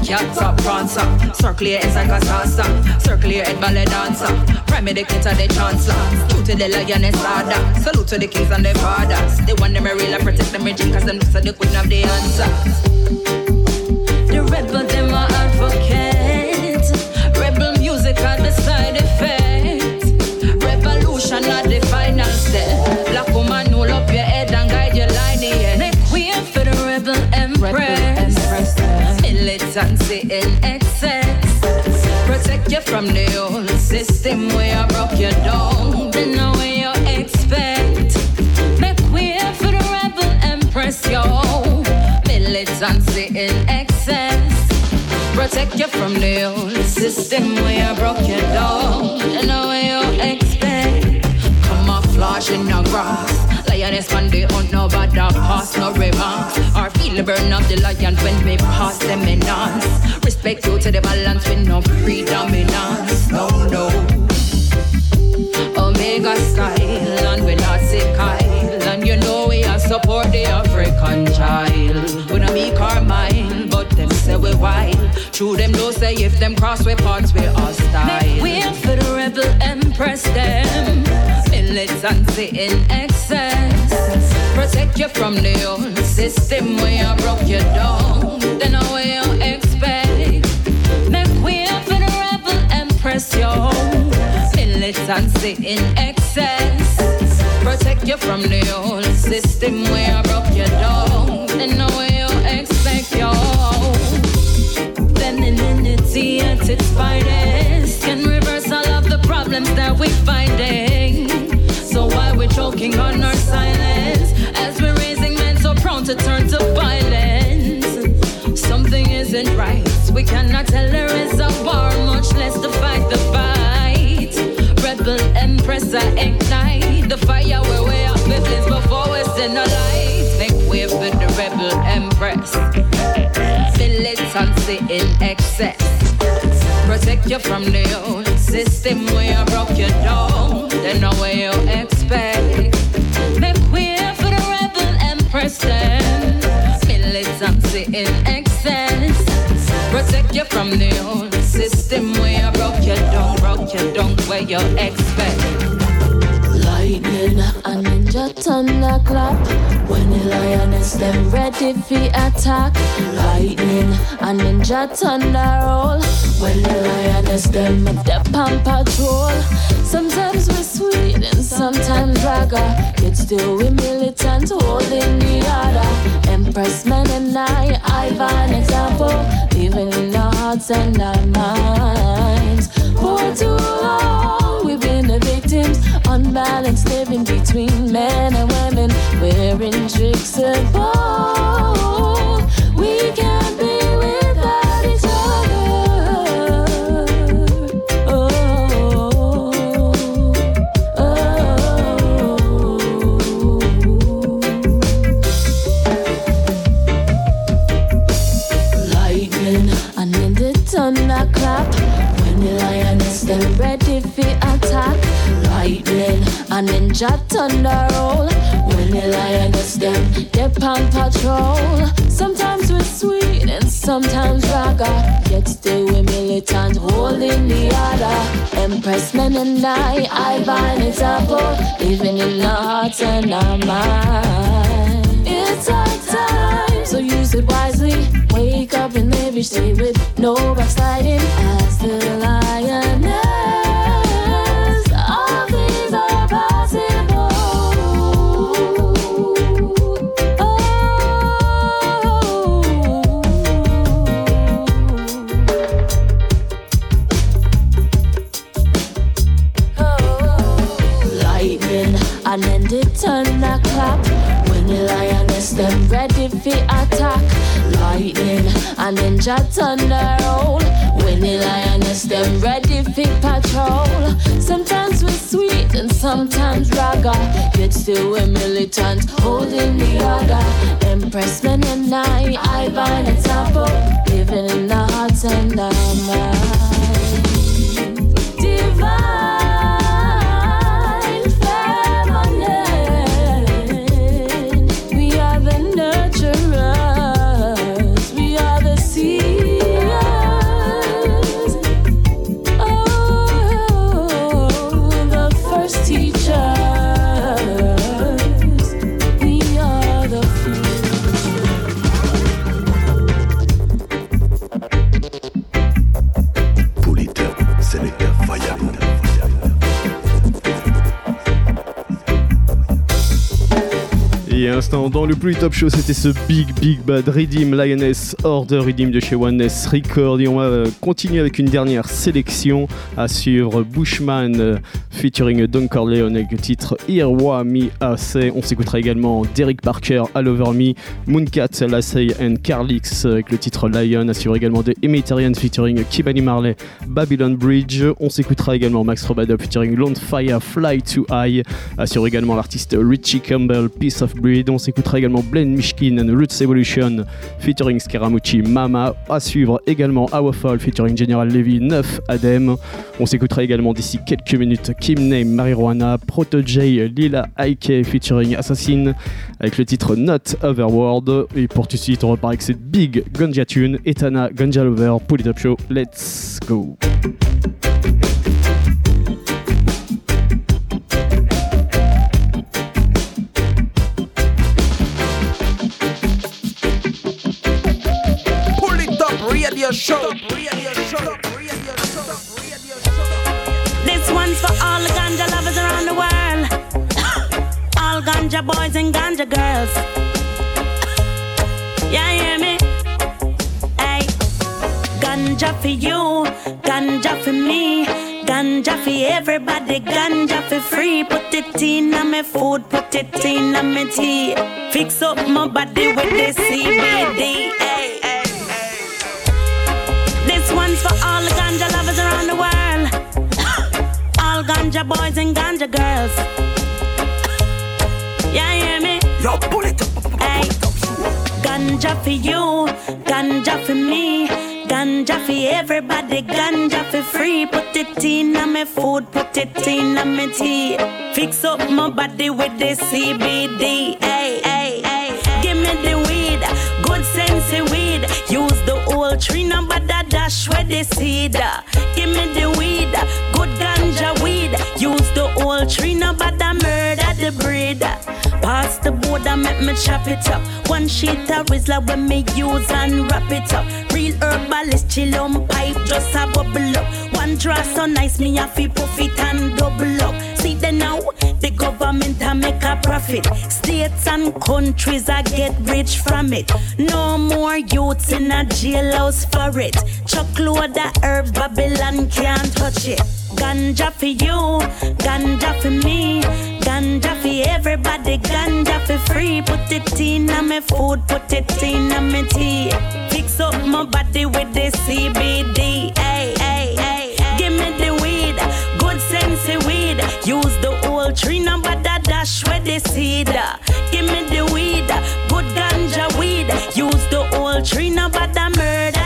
Big cat top prancer, circle your head like a salsa, circle your head ballet dancer. Prime the kid the chancellor, true to the lioness order. Salute to the kings and the fathers. They want them real protect them regime cause them so they couldn't have the answer. The rebel them are advocate. Rebel music are the side effect. Militancy in excess. Protect you from the old system where I broke you down. They know where you expect. Make way for the rebel empress, yo. Militancy in excess. Protect you from the old system where I broke you down. They know where you expect. Camouflage in the grass. Lioness man they hunt no bad dog pass no remarks. Or feel the burn of the lion when we pass them in. Respect you to the balance with no predominance. No, no. Wild. True them don't say if them cross we parts we hostile. Way for the rebel empress them. Militancy in excess. Protect you from the old system where I broke you down. Then I you expect. Make way for the rebel empress yo. Militancy in excess. Protect you from the old system where I broke you down. Then I you expect yo. Femininity at its finest can reverse all of the problems that we're finding. So why we're choking on our silence as we're raising men so prone to turn to violence? Something isn't right. We cannot tell there is a war, much less to fight the fight. Rebel Empress, I ignite the fire where we are before we send a light. Make way for the Rebel Empress. Militancy in excess. Protect you from the old system where I broke you down. Then know where you expect. Make way for the rebel empress then. Militancy in excess. Protect you from the old system where I broke you down, broke you down where you expect. Lightning and ninja thunderclap When the lioness them ready for attack. Lightning and ninja thunder roll. When the lioness them up on patrol Sometimes we're sweet and sometimes raga. Yet still we militant holding the order. Empress men and I, I've an example. Living in our hearts and our minds. For too long the victims Unbalanced living between men and women Wearing tricks and both Lightning and ninja thunder roll. When the lioness them dip on patrol. Sometimes we're sweet and sometimes raga. Yet still we militant holding the other. Empress men and I, I've an example Living in our hearts and our minds. It's our time, so use it wisely. Wake up and maybe stay with no backsliding. As the lioness and then the roll. When the lioness them ready fi patrol. Sometimes we're sweet and sometimes raga. Yet still we're militant holding the order. Empress men and I I've an example living in the hearts and our minds divine dans le plus top show, c'était ce Big Big Bad Redeem Lioness Order Redeem de chez Oneness Record. Et on va euh, continuer avec une dernière sélection à suivre Bushman euh, featuring Don Corleone avec le titre Irwa Mi Ase. On s'écoutera également Derek Parker, All Over Me, Mooncat, Lassie and Carlix avec le titre Lion. À suivre également de Emitarian featuring Kibani Marley, Babylon Bridge. On s'écoutera également Max Robado featuring Lone Fire, Fly to High. À suivre également l'artiste Richie Campbell, Piece of Breed. S'écoutera également Blaine Mishkin and Roots Evolution featuring Scaramucci, Mama. À suivre également Our Fall featuring General Levy, 9 Adem. On s'écoutera également d'ici quelques minutes Kim Name, Marijuana, Proto J, Lila Ike featuring Assassin avec le titre Not Overworld. Et pour tout de suite, on repart avec cette big Ganja tune, Etana Ganja Lover, Pull Up Show. Let's go! Show. Radio show. This one's for all the ganja lovers around the world. all ganja boys and ganja girls. Yeah, you hear me? Hey, ganja for you, ganja for me, ganja for everybody, ganja for free. Put it in on my food, put it in on my tea. Fix up my body with this CBD. Hey, eh. hey. This one's for all the ganja lovers around the world. all ganja boys and ganja girls. Yeah, hear me? Yo, pull it up. Hey. Ganja for you, ganja for me, ganja for everybody, ganja for free. Put it in on my food, put it in on my tea. Fix up my body with this CBD. Hey, hey, hey. Give me the weed, good sense of weed. Use the old tree number that dash where the seed. Give me the weed, good ganja weed. Use the old tree number that murder the breed. Pass the board and make me chop it up. One sheet of Rizla when me use and wrap it up. Real herbalist chill on pipe, just a bubble up. One draw so nice, me a fi puff it and double up. See the now, the government a make a profit. States and countries a get rich from it. No more youths in a jailhouse for it. Chuck load of herb, Babylon can't touch it. Ganja for you, ganja for me, ganja for everybody, ganja for free. Put it in on my food, put it in on my tea. Fix up my body with the CBD. Hey, hey, hey. Give me the weed, good sense of weed. Use the old tree number that dash where the seed. Give me the weed, good ganja weed. Use the old tree number that murder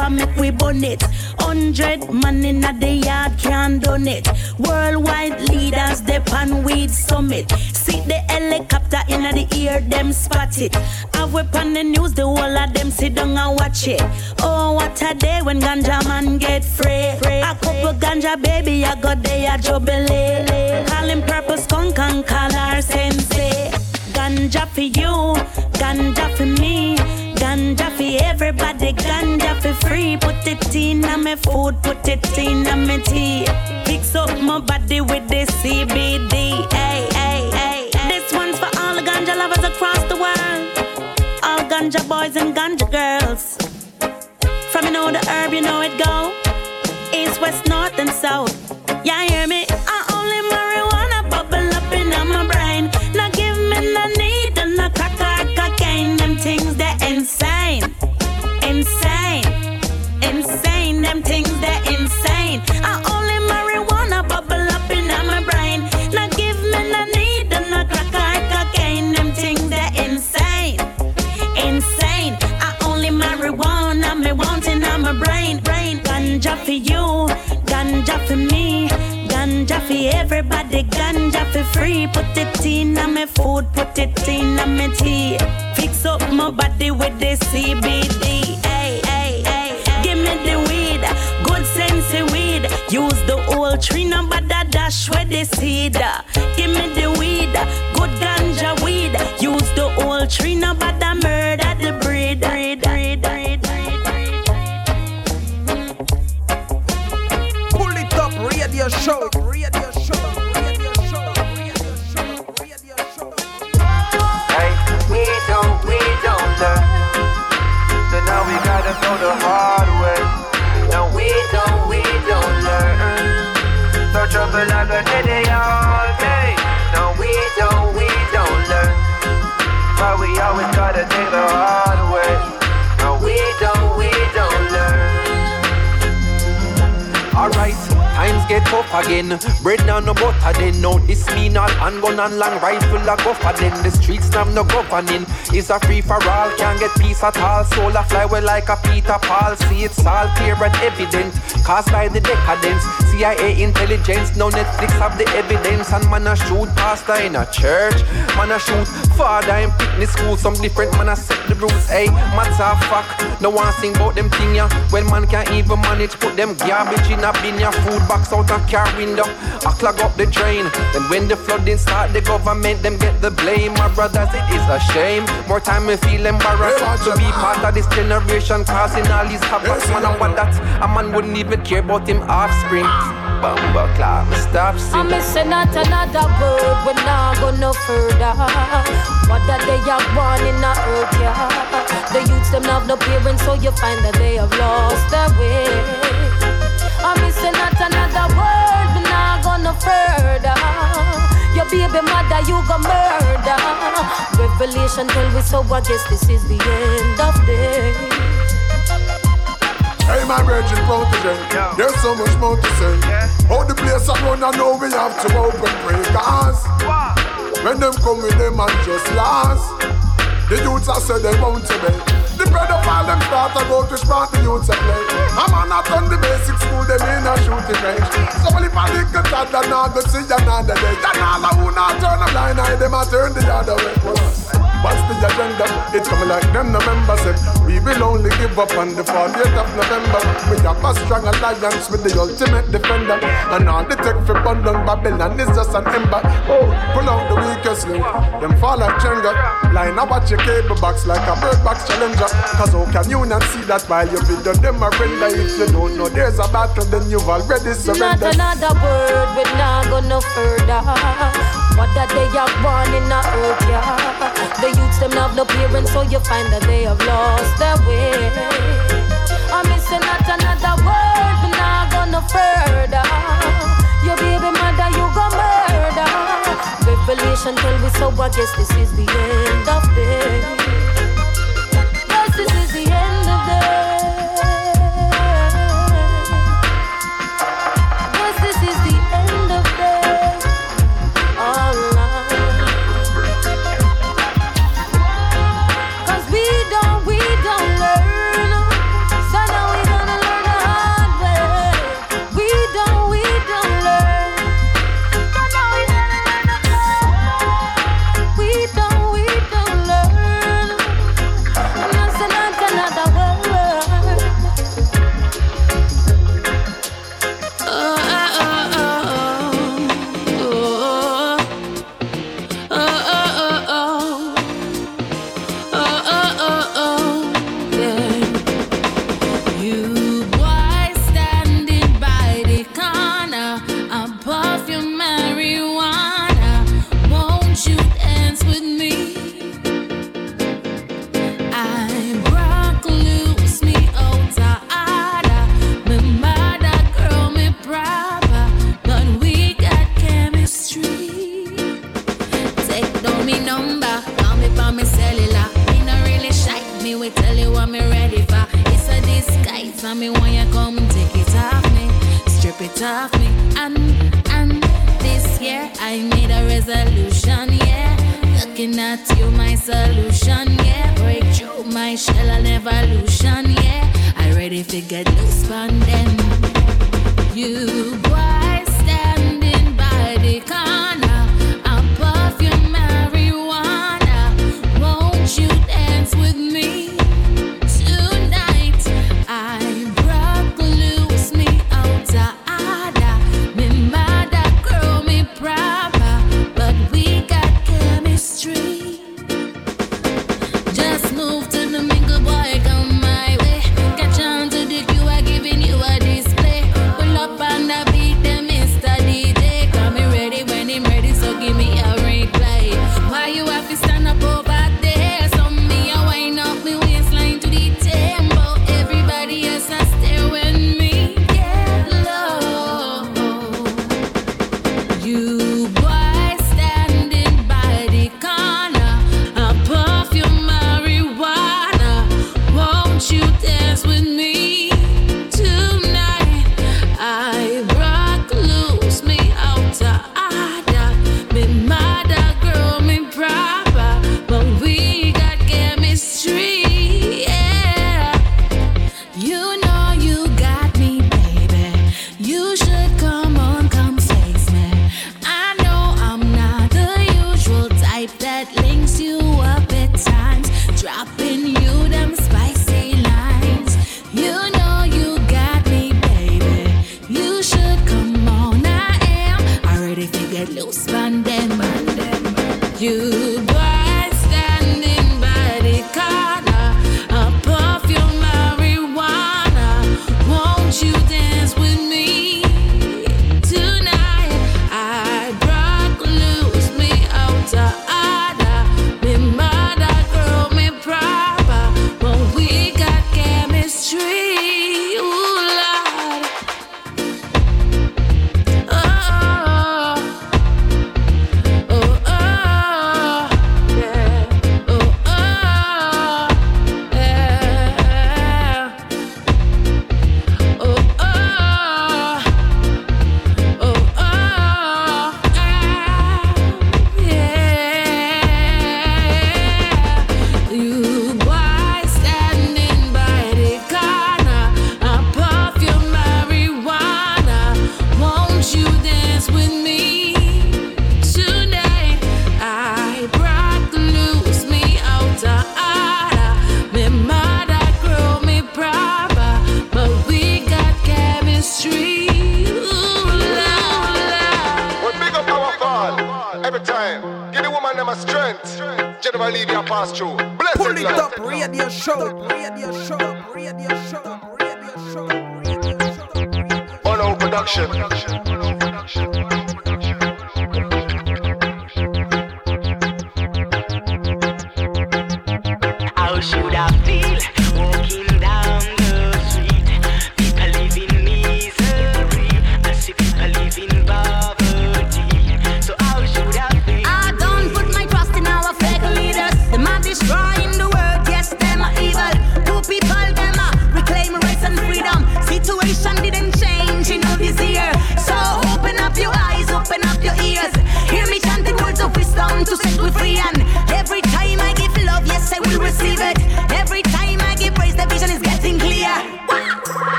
and make we burn it. Hundred man in the yard can done it. Worldwide leaders dep pan weed summit. See the helicopter in the ear, them spot it. Have we on the news, the whole of them sit down and watch it. Oh, what a day when ganja man get free. free A couple ganja baby, I got there a jubilee. Call him purple skunk and call our sensei. Ganja for you, ganja for me. Ganja for everybody, ganja for free. Put it in on my food, put it in on my tea. Fix up my body with the CBD. Hey, hey, hey. This one's for all the ganja lovers across the world. All ganja boys and ganja girls. From you know the herb, you know it go. East, west, north, and south. Yeah, hear me? Them things they're insane. I only marijuana bubble up in my brain. Now give me no need and no crack or cocaine. Them things they're insane, insane. I only marijuana me wanting on my brain, brain. Ganja for you, ganja for me. Ganja for everybody, ganja for free. Put it in on my food, put it in on my tea. Fix up my body with the CBD. Hey, hey, hey. Give me the Use the old tree number that dash where they seed. Give me the weed, good ganja weed. Use the old tree number that murder the breed. breed, breed, breed. Pull it up, radio show, we don't, we don't learn. So now we gotta go to hard. Trouble go to the all day. No, we don't, we don't learn. But we always gotta take the hard way. Get tough again. Bread now no butter then. No, this me not handgun and long rifle a go for then. The streets have no governing. It's a free for all, can't get peace at all. Soul a fly well like a Peter Paul. See it's all clear and evident. Caused by the decadence. CIA intelligence, no Netflix have the evidence. And man a shoot pastor in a church. Man a shoot father in picnic school. Some different man a set the rules. Hey, matter of fact, no one sing about them thing ya. When man can't even manage, put them garbage in a bin ya. Food box out a car window. I clog up the drain. Then when the flooding start, the government them get the blame. My brothers, it is a shame. More time we feel embarrassed to be part of this generation causing all these havoc. Man, I want that a man wouldn't even care about him offspring. Bumba clap, me stop I'm singing. missing not another word, we not go no further. What that they have born in the earth, yeah. The youths them have no parents, so you find that they have lost their way. Further. Your baby mother, you go murder. Revelation tell we so, I guess this is the end of day. Hey, my virgin protege, there's so much more to say. How the place I run, I know we have to open pray. Cause when them come with them and just last, the youths I said they won't obey. The bread of all them start to go to smart the youths a play. I'm on not on the basic school, them in a shooting range. So well, if I think a tad, then I go see another day. Then all who not turn a blind eye, them I turn the other way. What's the agenda? It's coming like them November said. We will only give up on the 40th of November. We have a strong alliance with the ultimate defender. And all the tech for bundle Babylon is just an ember. Oh, pull out the weakest link. Them fall like Jenga. Line up watch your cable box like a bird box challenger. Cause how can you not see that while you video them a render? If you don't know there's a battle, then you've already surrendered. Not another word, we not go no further. What that they have born in the earth, yeah. The youths them have no parents, so you find that they have lost their I'm missing not another word, no further. Your baby mother, you murder. Revelation tell we so, I guess this is the end of day.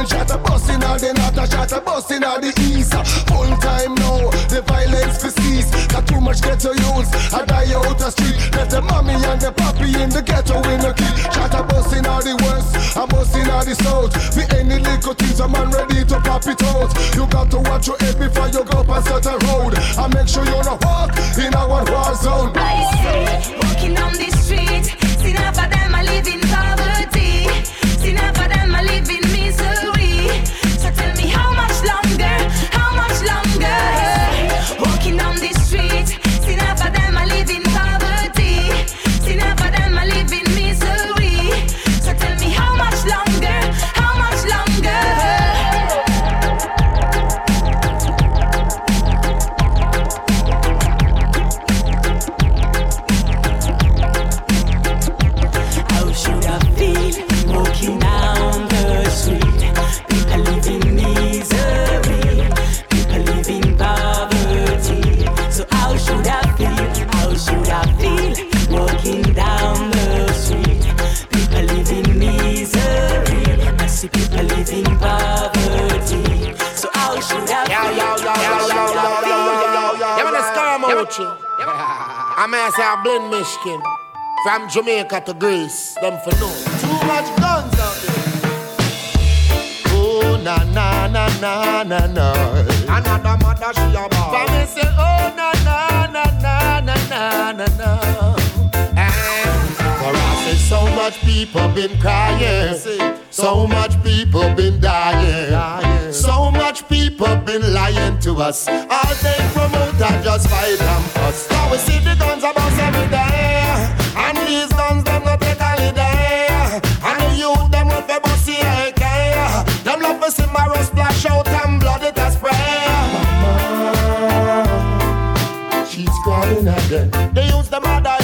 middle shot a busting all the not a shot a busting all the east. Full time now, the violence for cease. Got too much ghetto youths, I die out the street. Let the mommy and the puppy in the ghetto in the key. Shot a busting all the west, I'm all the south. The any little things a man ready to pop it out. You got to watch your head before you go past certain road. I make sure you don't walk in our war zone. I see, walking on the street, see half of them are living mass I blend Michigan. From Jamaica to Greece, them for no. Too much guns out there. Oh, na na na na na na. Another mother she a ball. But me say, oh, na na na na na na na so much people been crying. So much people been dying. So much people been lying to us. All they promote are just fight and fuss. Now we see the guns about every day. And these guns, them not take a holiday. And the youth, them with the bossy AK. Them love to see my splash out and blood it has spray. Mama, she's crying again. They use the mother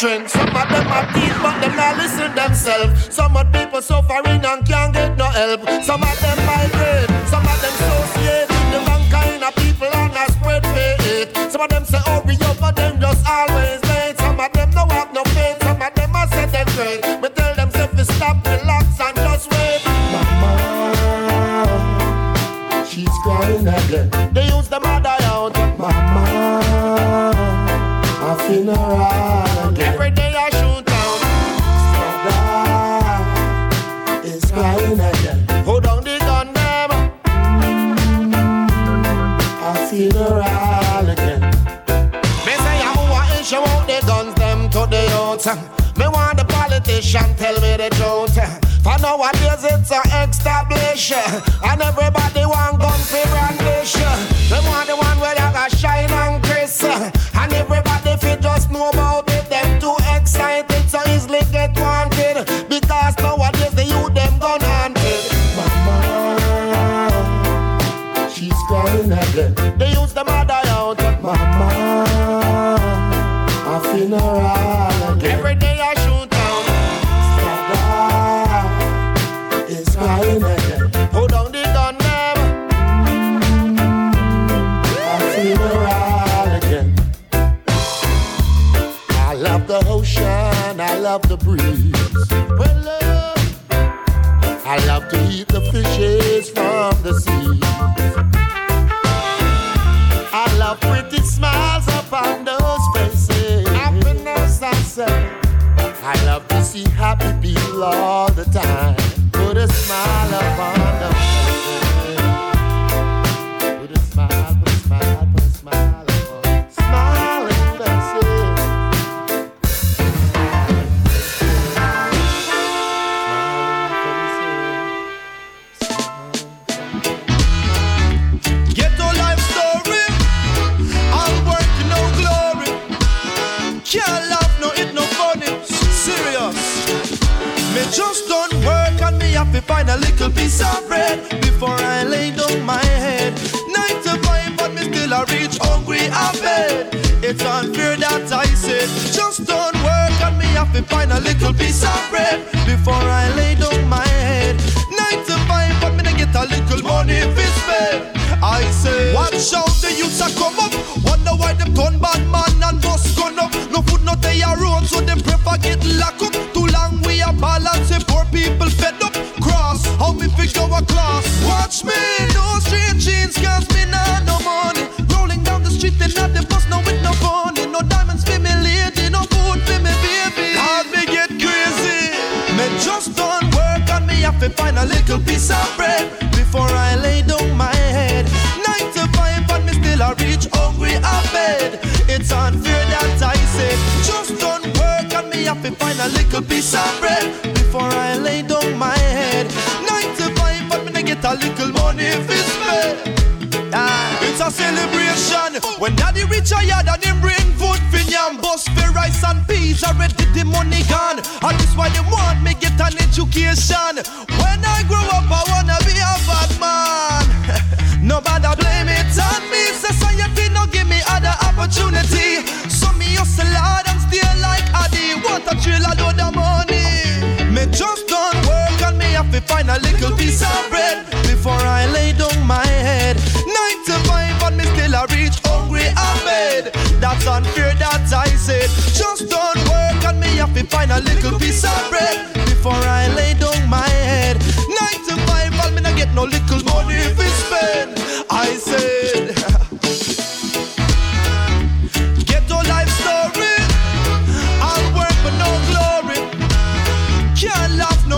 Some of them are deep, but them not listen themselves. Some of people suffering and can't get no help. Some of them migrate, some of them associate. The wrong kind of people and I spread hate. Some of them say, oh, we up, but them just always late. Some of them no have no faith, some of them are set them great. We tell them, if we stop, relax, and just wait. Mama, she's crying again. They use the mother out. Mama, I feel alright. Youth. Me want the politician tell me the truth. For nowadays it's a established And everybody want gun for brandish. They want the one where you got shine and crisp And everybody feel just know about it Them too excited so easily get wanted. Because nowadays the youth them gun hunted Mama, she's crying again. They use the mother out. Mama,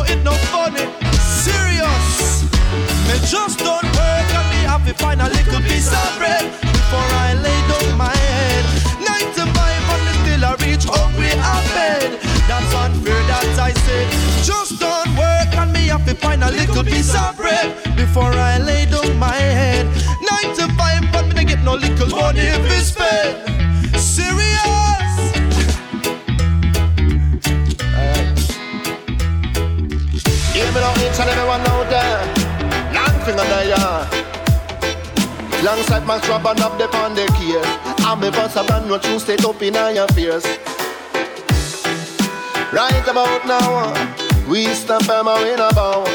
It no funny. Serious. Me just don't work and me have to find a little piece of bread before I lay down my head. Nine to five, still I reach hungry a bed. That's unfair that I said. Just don't work and me have to find a little piece of bread before I lay down my head. Nine to five, but me get no little money if it's spent. Each and everyone out there. Long finger there, yeah. Alongside my strap and up the on the gear. I'm a boss, a brand new tune straight up in your face. Right about now, we stamp and my win about.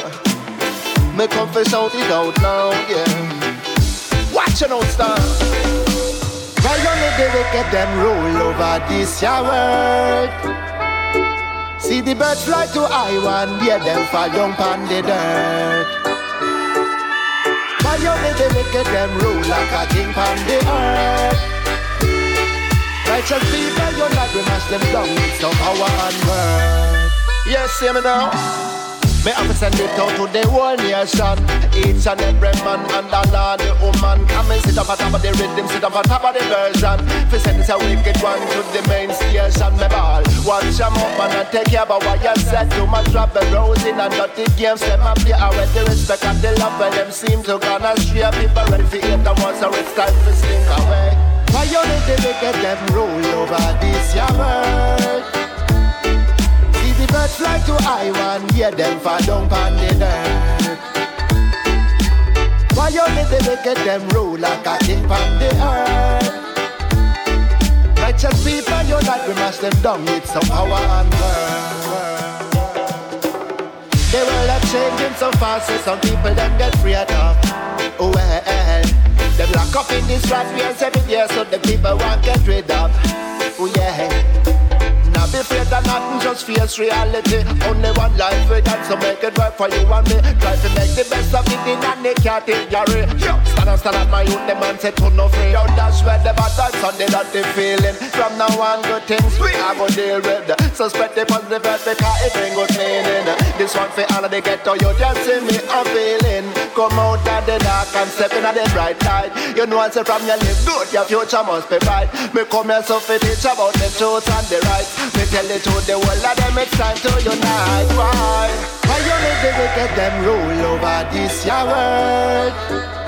Me come fi shout it out loud, yeah. Watch it out, star. Why only the wicked them rule over this your world? See the birds fly to one, hear them fall down on the dirt. Why only the wicked them rule like a king on the earth? Righteous people, you're not we mash them down with some power and word. Yes, see me now. Me have to send it out to the whole nation Each and every man and the law the woman. Come and sit up on top of the rhythm, sit up on top of the version Fi send this a wicked one to the main station Me ball, watch them up and I take care about what you said. Too much trouble rousing and dirty games Them a play out with the respect and the love When them seem to gone astray. People ready for hate and once so it's time to slink away. Why you need the wicked them rule over this your world the birds fly to I one, hear them fall down on the dirt. Why you let the wicked them rule like a king on the earth? Righteous people you unite, we mash them down with some power and word. The world are changing so fast, so some people them get free of. Oh well, them lock up in this rat race every year, so the people want get rid of. Oh yeah. Be afraid of nothing, just face reality. Only one life we got, so make it work for you and me. Try to make the best of it in a category. Yo, and stand at my youth, the man said to no free. Yo, that's where the bad vibes and the feeling. From now on, good things we are gonna deal with. So spread the positive vibes because it bring good meaning. This one for all of the ghetto, you just see me a feeling. Come out of the dark and step in the bright light. You know, I say from your live good, your future must be bright. Me come here so fit teach about the truth and the right. Me tell it to the world of them, it's time to unite. Why? Why you let the wicked them rule over this your world?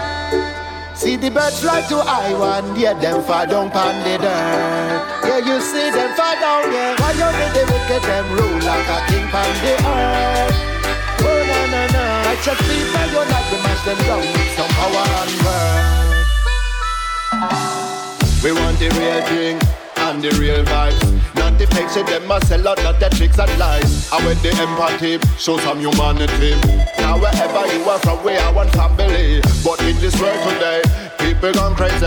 See the birds fly to I one, yeah, them fall down on the dirt. Yeah, you see them fall down, yeah. Why you let the wicked them rule like a king on the earth? Oh no no no, righteous people unite, we mash them down with some power and word. We want the real thing and the real vibes. Not the fake shit, them must sell out, not the tricks and lies. I with the empathy, show some humanity. Now wherever you are from, we are one family. But in this world today, people gone crazy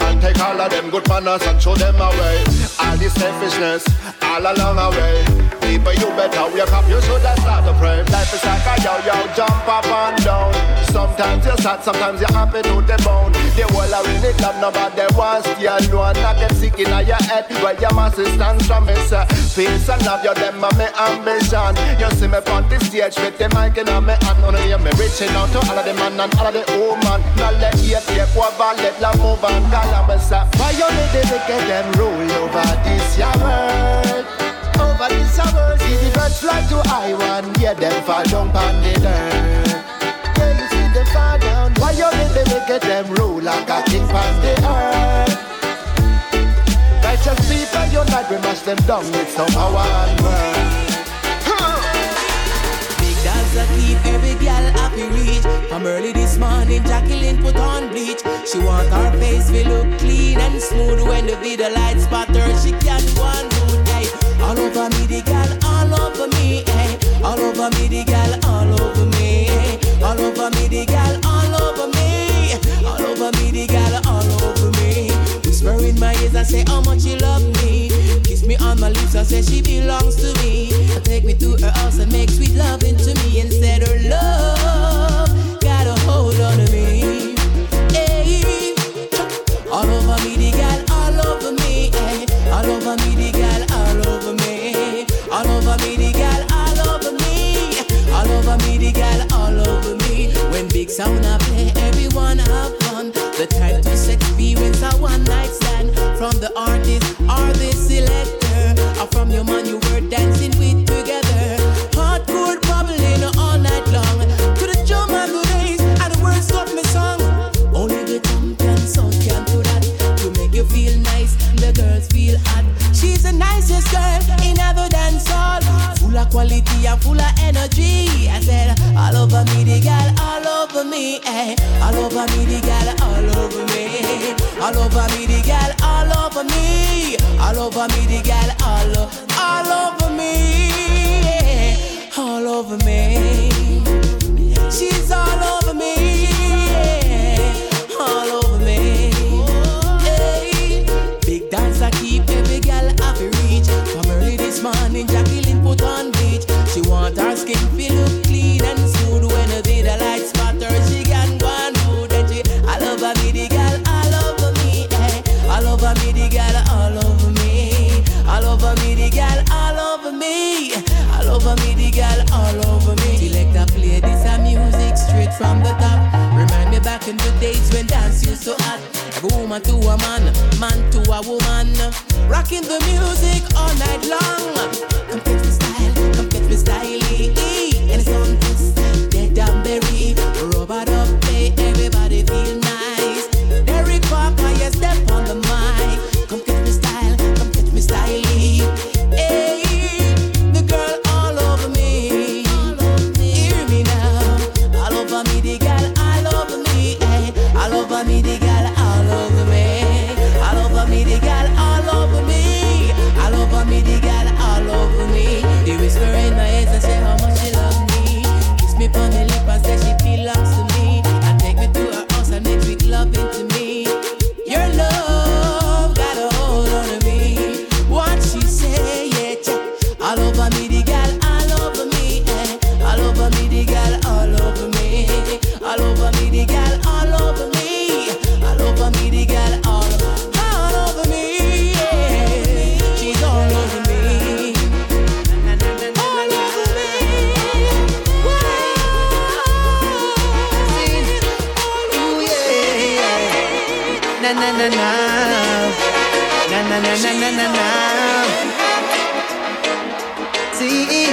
and take all of them good manners and show them away. All this selfishness, all along our way. People, you better wake up, you should have start to pray. Life is like a yo yo, jump up and down. Sometimes you're sad, sometimes you're happy to the bone. The world are really love, nobody wants to alone. Not get sick in your head, where your master stands from me. Say, peace and love, you them my ambition. You see me on the stage with the mic in my hand. Only hear me reaching out to all of the man and all of the woman. Now let hate take over, let love move and why you need the wicked them rule over this your world? Over this your world, see the birds fly to I one, hear them fall down on the dirt. Yeah, you see them fall down. Why you need the wicked them rule like a king on the earth? Righteous people unite, we mash them down with some power and word. Keep every gal happy reach. From early this morning, Jacqueline put on bleach. She want her face to look clean and smooth. When the video light spot her, she can't go and good. Hey, all over me, the gal, all over me. Hey, all over me, the gal, all over me. Hey, all over me, the gal, all over me. Eh. All over me, the gal, all over me. Whisper in my ears and say how much you love me. Kiss me on my lips and say she belongs to me. Take me to her house and make sweet loving to me. Said her love got a hold on me. All over me, the gal, all over me. All over me, the gal, all over me. All over me, the gal, all over me. All over me, the gal, all over me. When big sound I play, everyone have fun. The time to experience a one night from the artist. Are they selector, quality, I'm full of energy. I said, all over me, the girl, all over me, eh. All over me, the girl, all over me. All over me, the girl, all over me. All over me, the girl, all, over me. Eh. All over me. She's all over me, yeah. All over me. Hey. Big dancer keep every girl happy reach. From early this morning, Jacqueline put on want her skin feel look clean and smooth when a bit of light splatter. She can go and food and she all over me, the girl all over me, eh. all over me, the girl all over me, all over me, the girl all over me, all over me, the girl all over me. Selector play this a music straight from the top. Remind me back in the days when dance used to hot. Every woman to a man, man to a woman, rocking the music all night long. Come take the style catch me. And it's on Na na na na. Na na na na na na na. See,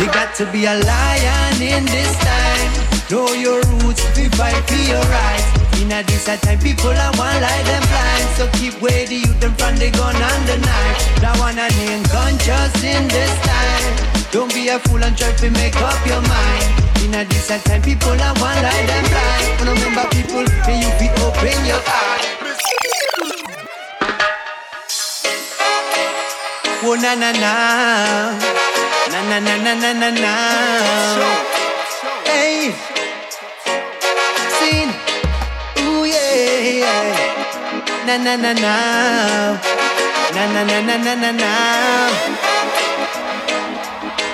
you got to be a lion in this time. Know your roots, be fight for your rights. In a this time, people are one like them blind. So keep where the youth them from the gun and the knife. That one a name conscious in this time. Don't be a fool and try to make up your mind. In a a time, people are one like them blind. Remember people, may you be open your eyes. Oh na na na, na na na na na na na. Hey, sing, ooh yeah. Na na na na, na na na na na na na.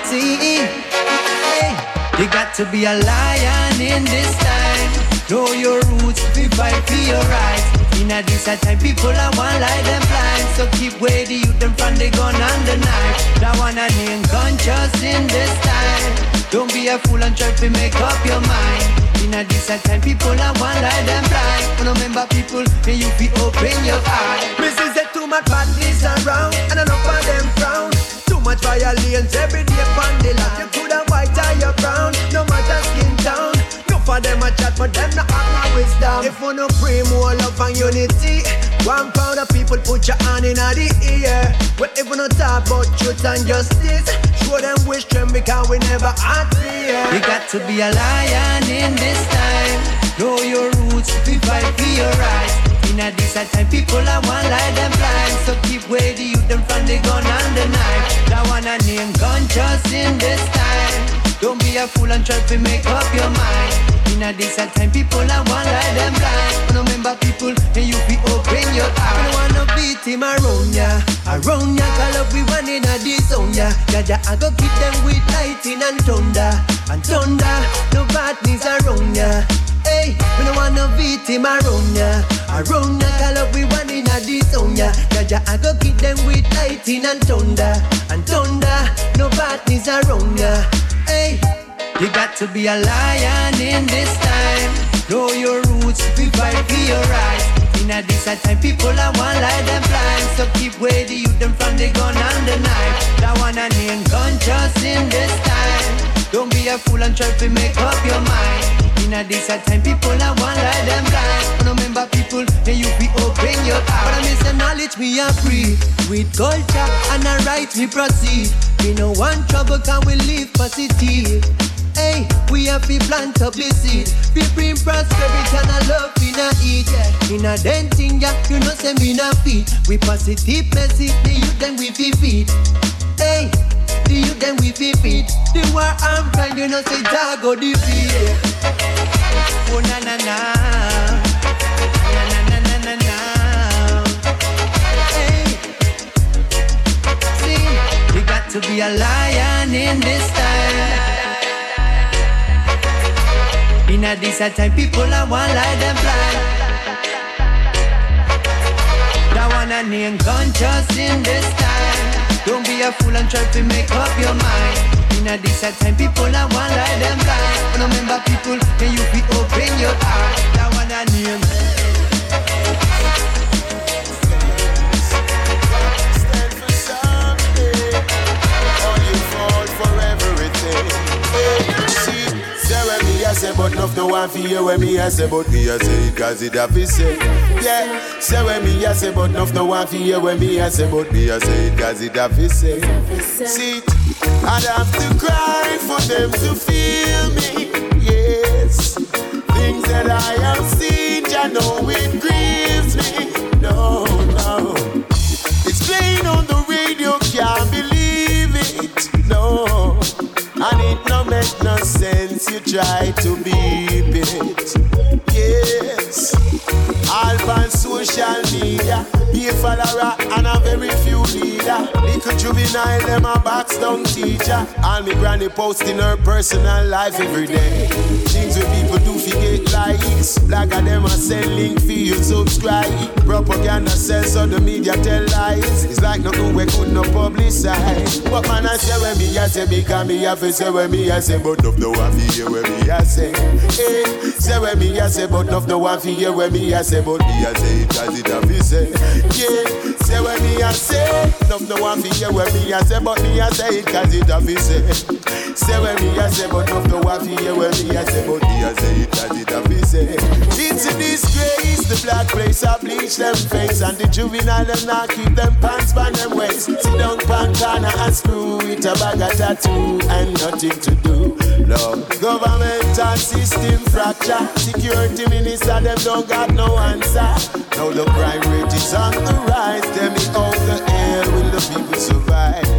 See, you got to be a lion in this time. Know your roots, be fight for your rights. In a this time, people are one like them blind. So keep where the youth them from the gun and the knife. That one a name conscious in this time. Don't be a fool and try to make up your mind. In a this time, people are one like them blind. Remember people, may you be open your eyes. Mrs. Say too much badness around, and enough of them frown. Too much violence every day on the land. You could have white or you brown, no matter skin tone. No for them a chat, but them not have no wisdom. If you no pray more love and unity, one pound of people put your hand in the ear. Well, if we no talk about truth and justice, show them wish them because we never had fear. You got to be a lion in this time. Know your roots, be fight for your rights. In a this time, people are one like them blind. So keep where the youth them from the gun and the knife. That one a name conscious in this time. Don't be a fool and try to make up your mind. In a this time, people are one like them blind. Remember people, and you be open your I eyes. don't wanna beat him around ya, around ya. Call up we one in a this zone ya. Yeah, yeah, I go keep them with lightning and thunder, and thunder. No badness around ya. Hey, we don't wanna beat him around ya, around ya. Call up we one in a this zone ya. Yeah, I go keep them with lightning and thunder, and thunder. No badness around ya. Hey. You got to be a lion in this time. Know your roots, be fight for your rights. In a this time, people are one like them blind. So keep where the youth them from the gun and the knife. That one a name conscious in this time. Don't be a fool and try to make up your mind. In a this a time, people are one like them blind. Remember people, then you be open your eyes. But I miss the knowledge me a free. With culture and I right me proceed. We no want trouble can we live positive. Hey, we have to plant up the seed. We bring prosperity and a love in a eat In a denting ya, you know say me na feed. We positive message, the youth them we feed. Hey, the youth them we fi feed The war I'm trying, you know say dog go defeat Oh na na na, na na na na na na. See, you got to be a lion in this time. In a this time, people are one like them blind. That one a name conscious in this time. Be a fool and try to make up your mind. In a this time, people are one like them blind. But remember, people, can you be open your heart? One for you when me I say, but me I say it cause it have to say. Yeah, say when me I say, but enough no one for you when me I say, but me I say it cause it have to say. See, I'd have to cry for them to feel me. Yes, things that I have seen, I know it grieves me. No, no. It's playing on the radio, can't believe it. No, and it no make no sense. You try to beep it. Yes, all on social media. Be a follower and a very few leader. Little juvenile, them a box down teacher. All me granny posting her personal life every day. Things where people do forget likes. Like a them a send link for you subscribe. Propaganda sells so the media tell lies. It's like nothing we could not publicize. But man I say when me I say because me have to say when me I say but of the one for you when me I say. Hey, say when me I say but of the one for you when me I say but me I say it cause it have to say. Yeah, say when me I say of the one for you when me I say but me I say it cause it have to say. Say when me I say but of the one for you when me I say but me I say it cause it have to say. It's a disgrace the black place I bleach them face and the juvenile them not keep them pants by them waist. Sit down pan corner and screw it a bag of tattoo and nothing to do. Lord, governmental system fracture. Security minister them don't got no answer. Now the crime rate is on the rise. Tell me how the hell will the people survive?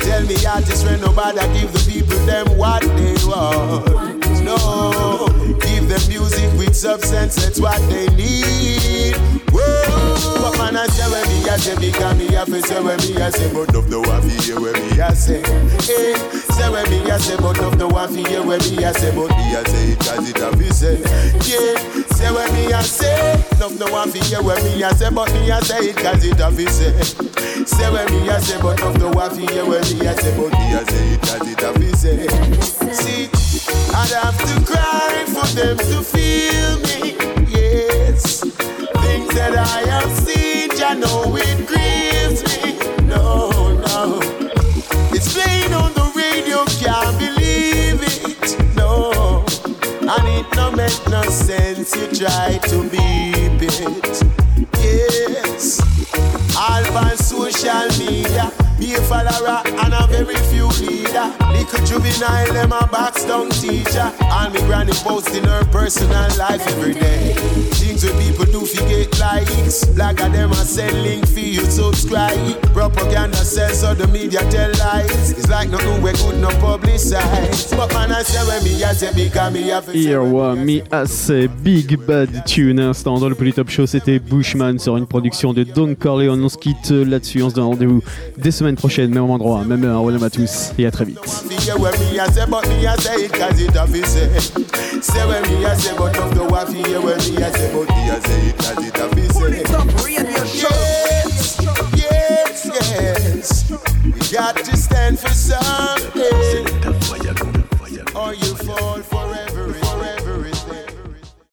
Tell me artists when nobody give the people them what they want. No, give them music with substance, that's what they need. Whoa, but man I say when me I say me have to say when me I say but of the one hear when me I say. Hey, say when me I say but of the one hear when me I say but me I say it cause it say. Yeah, say when me I say of the one hear when me I say but me I say it cause it say. Say when me I say but of the one hear when me I say but me I say it cause it say. See, I'd have to cry for them to feel me. Yes, things that I have seen, I know it grieves me. No, no, it's playing on the radio, can't believe it. No, and it no make no sense. You try to beep it. Yes, all on social media. Be a follower and a very few leader. Little juvenile, them a box down teacher. And me granny posting her personal life every day. Where people do forget likes. Like a them a send link for you subscribe. Propaganda sells so the media tell lies. It's like nothing we could not publicize. But man I say when me I say because me have Here One Me Assez Big Bad Tune instant dans le Polytop Show c'était Bushman sur une production de Don Corleone on se quitte là-dessus on se donne rendez-vous dès semaine prochaine même endroit même heure Welcome à tous et à très vite I say, when me say, but of the wife hear when me say, but me I say it cause it have to say. Yes, yes, yes. We got to stand for something.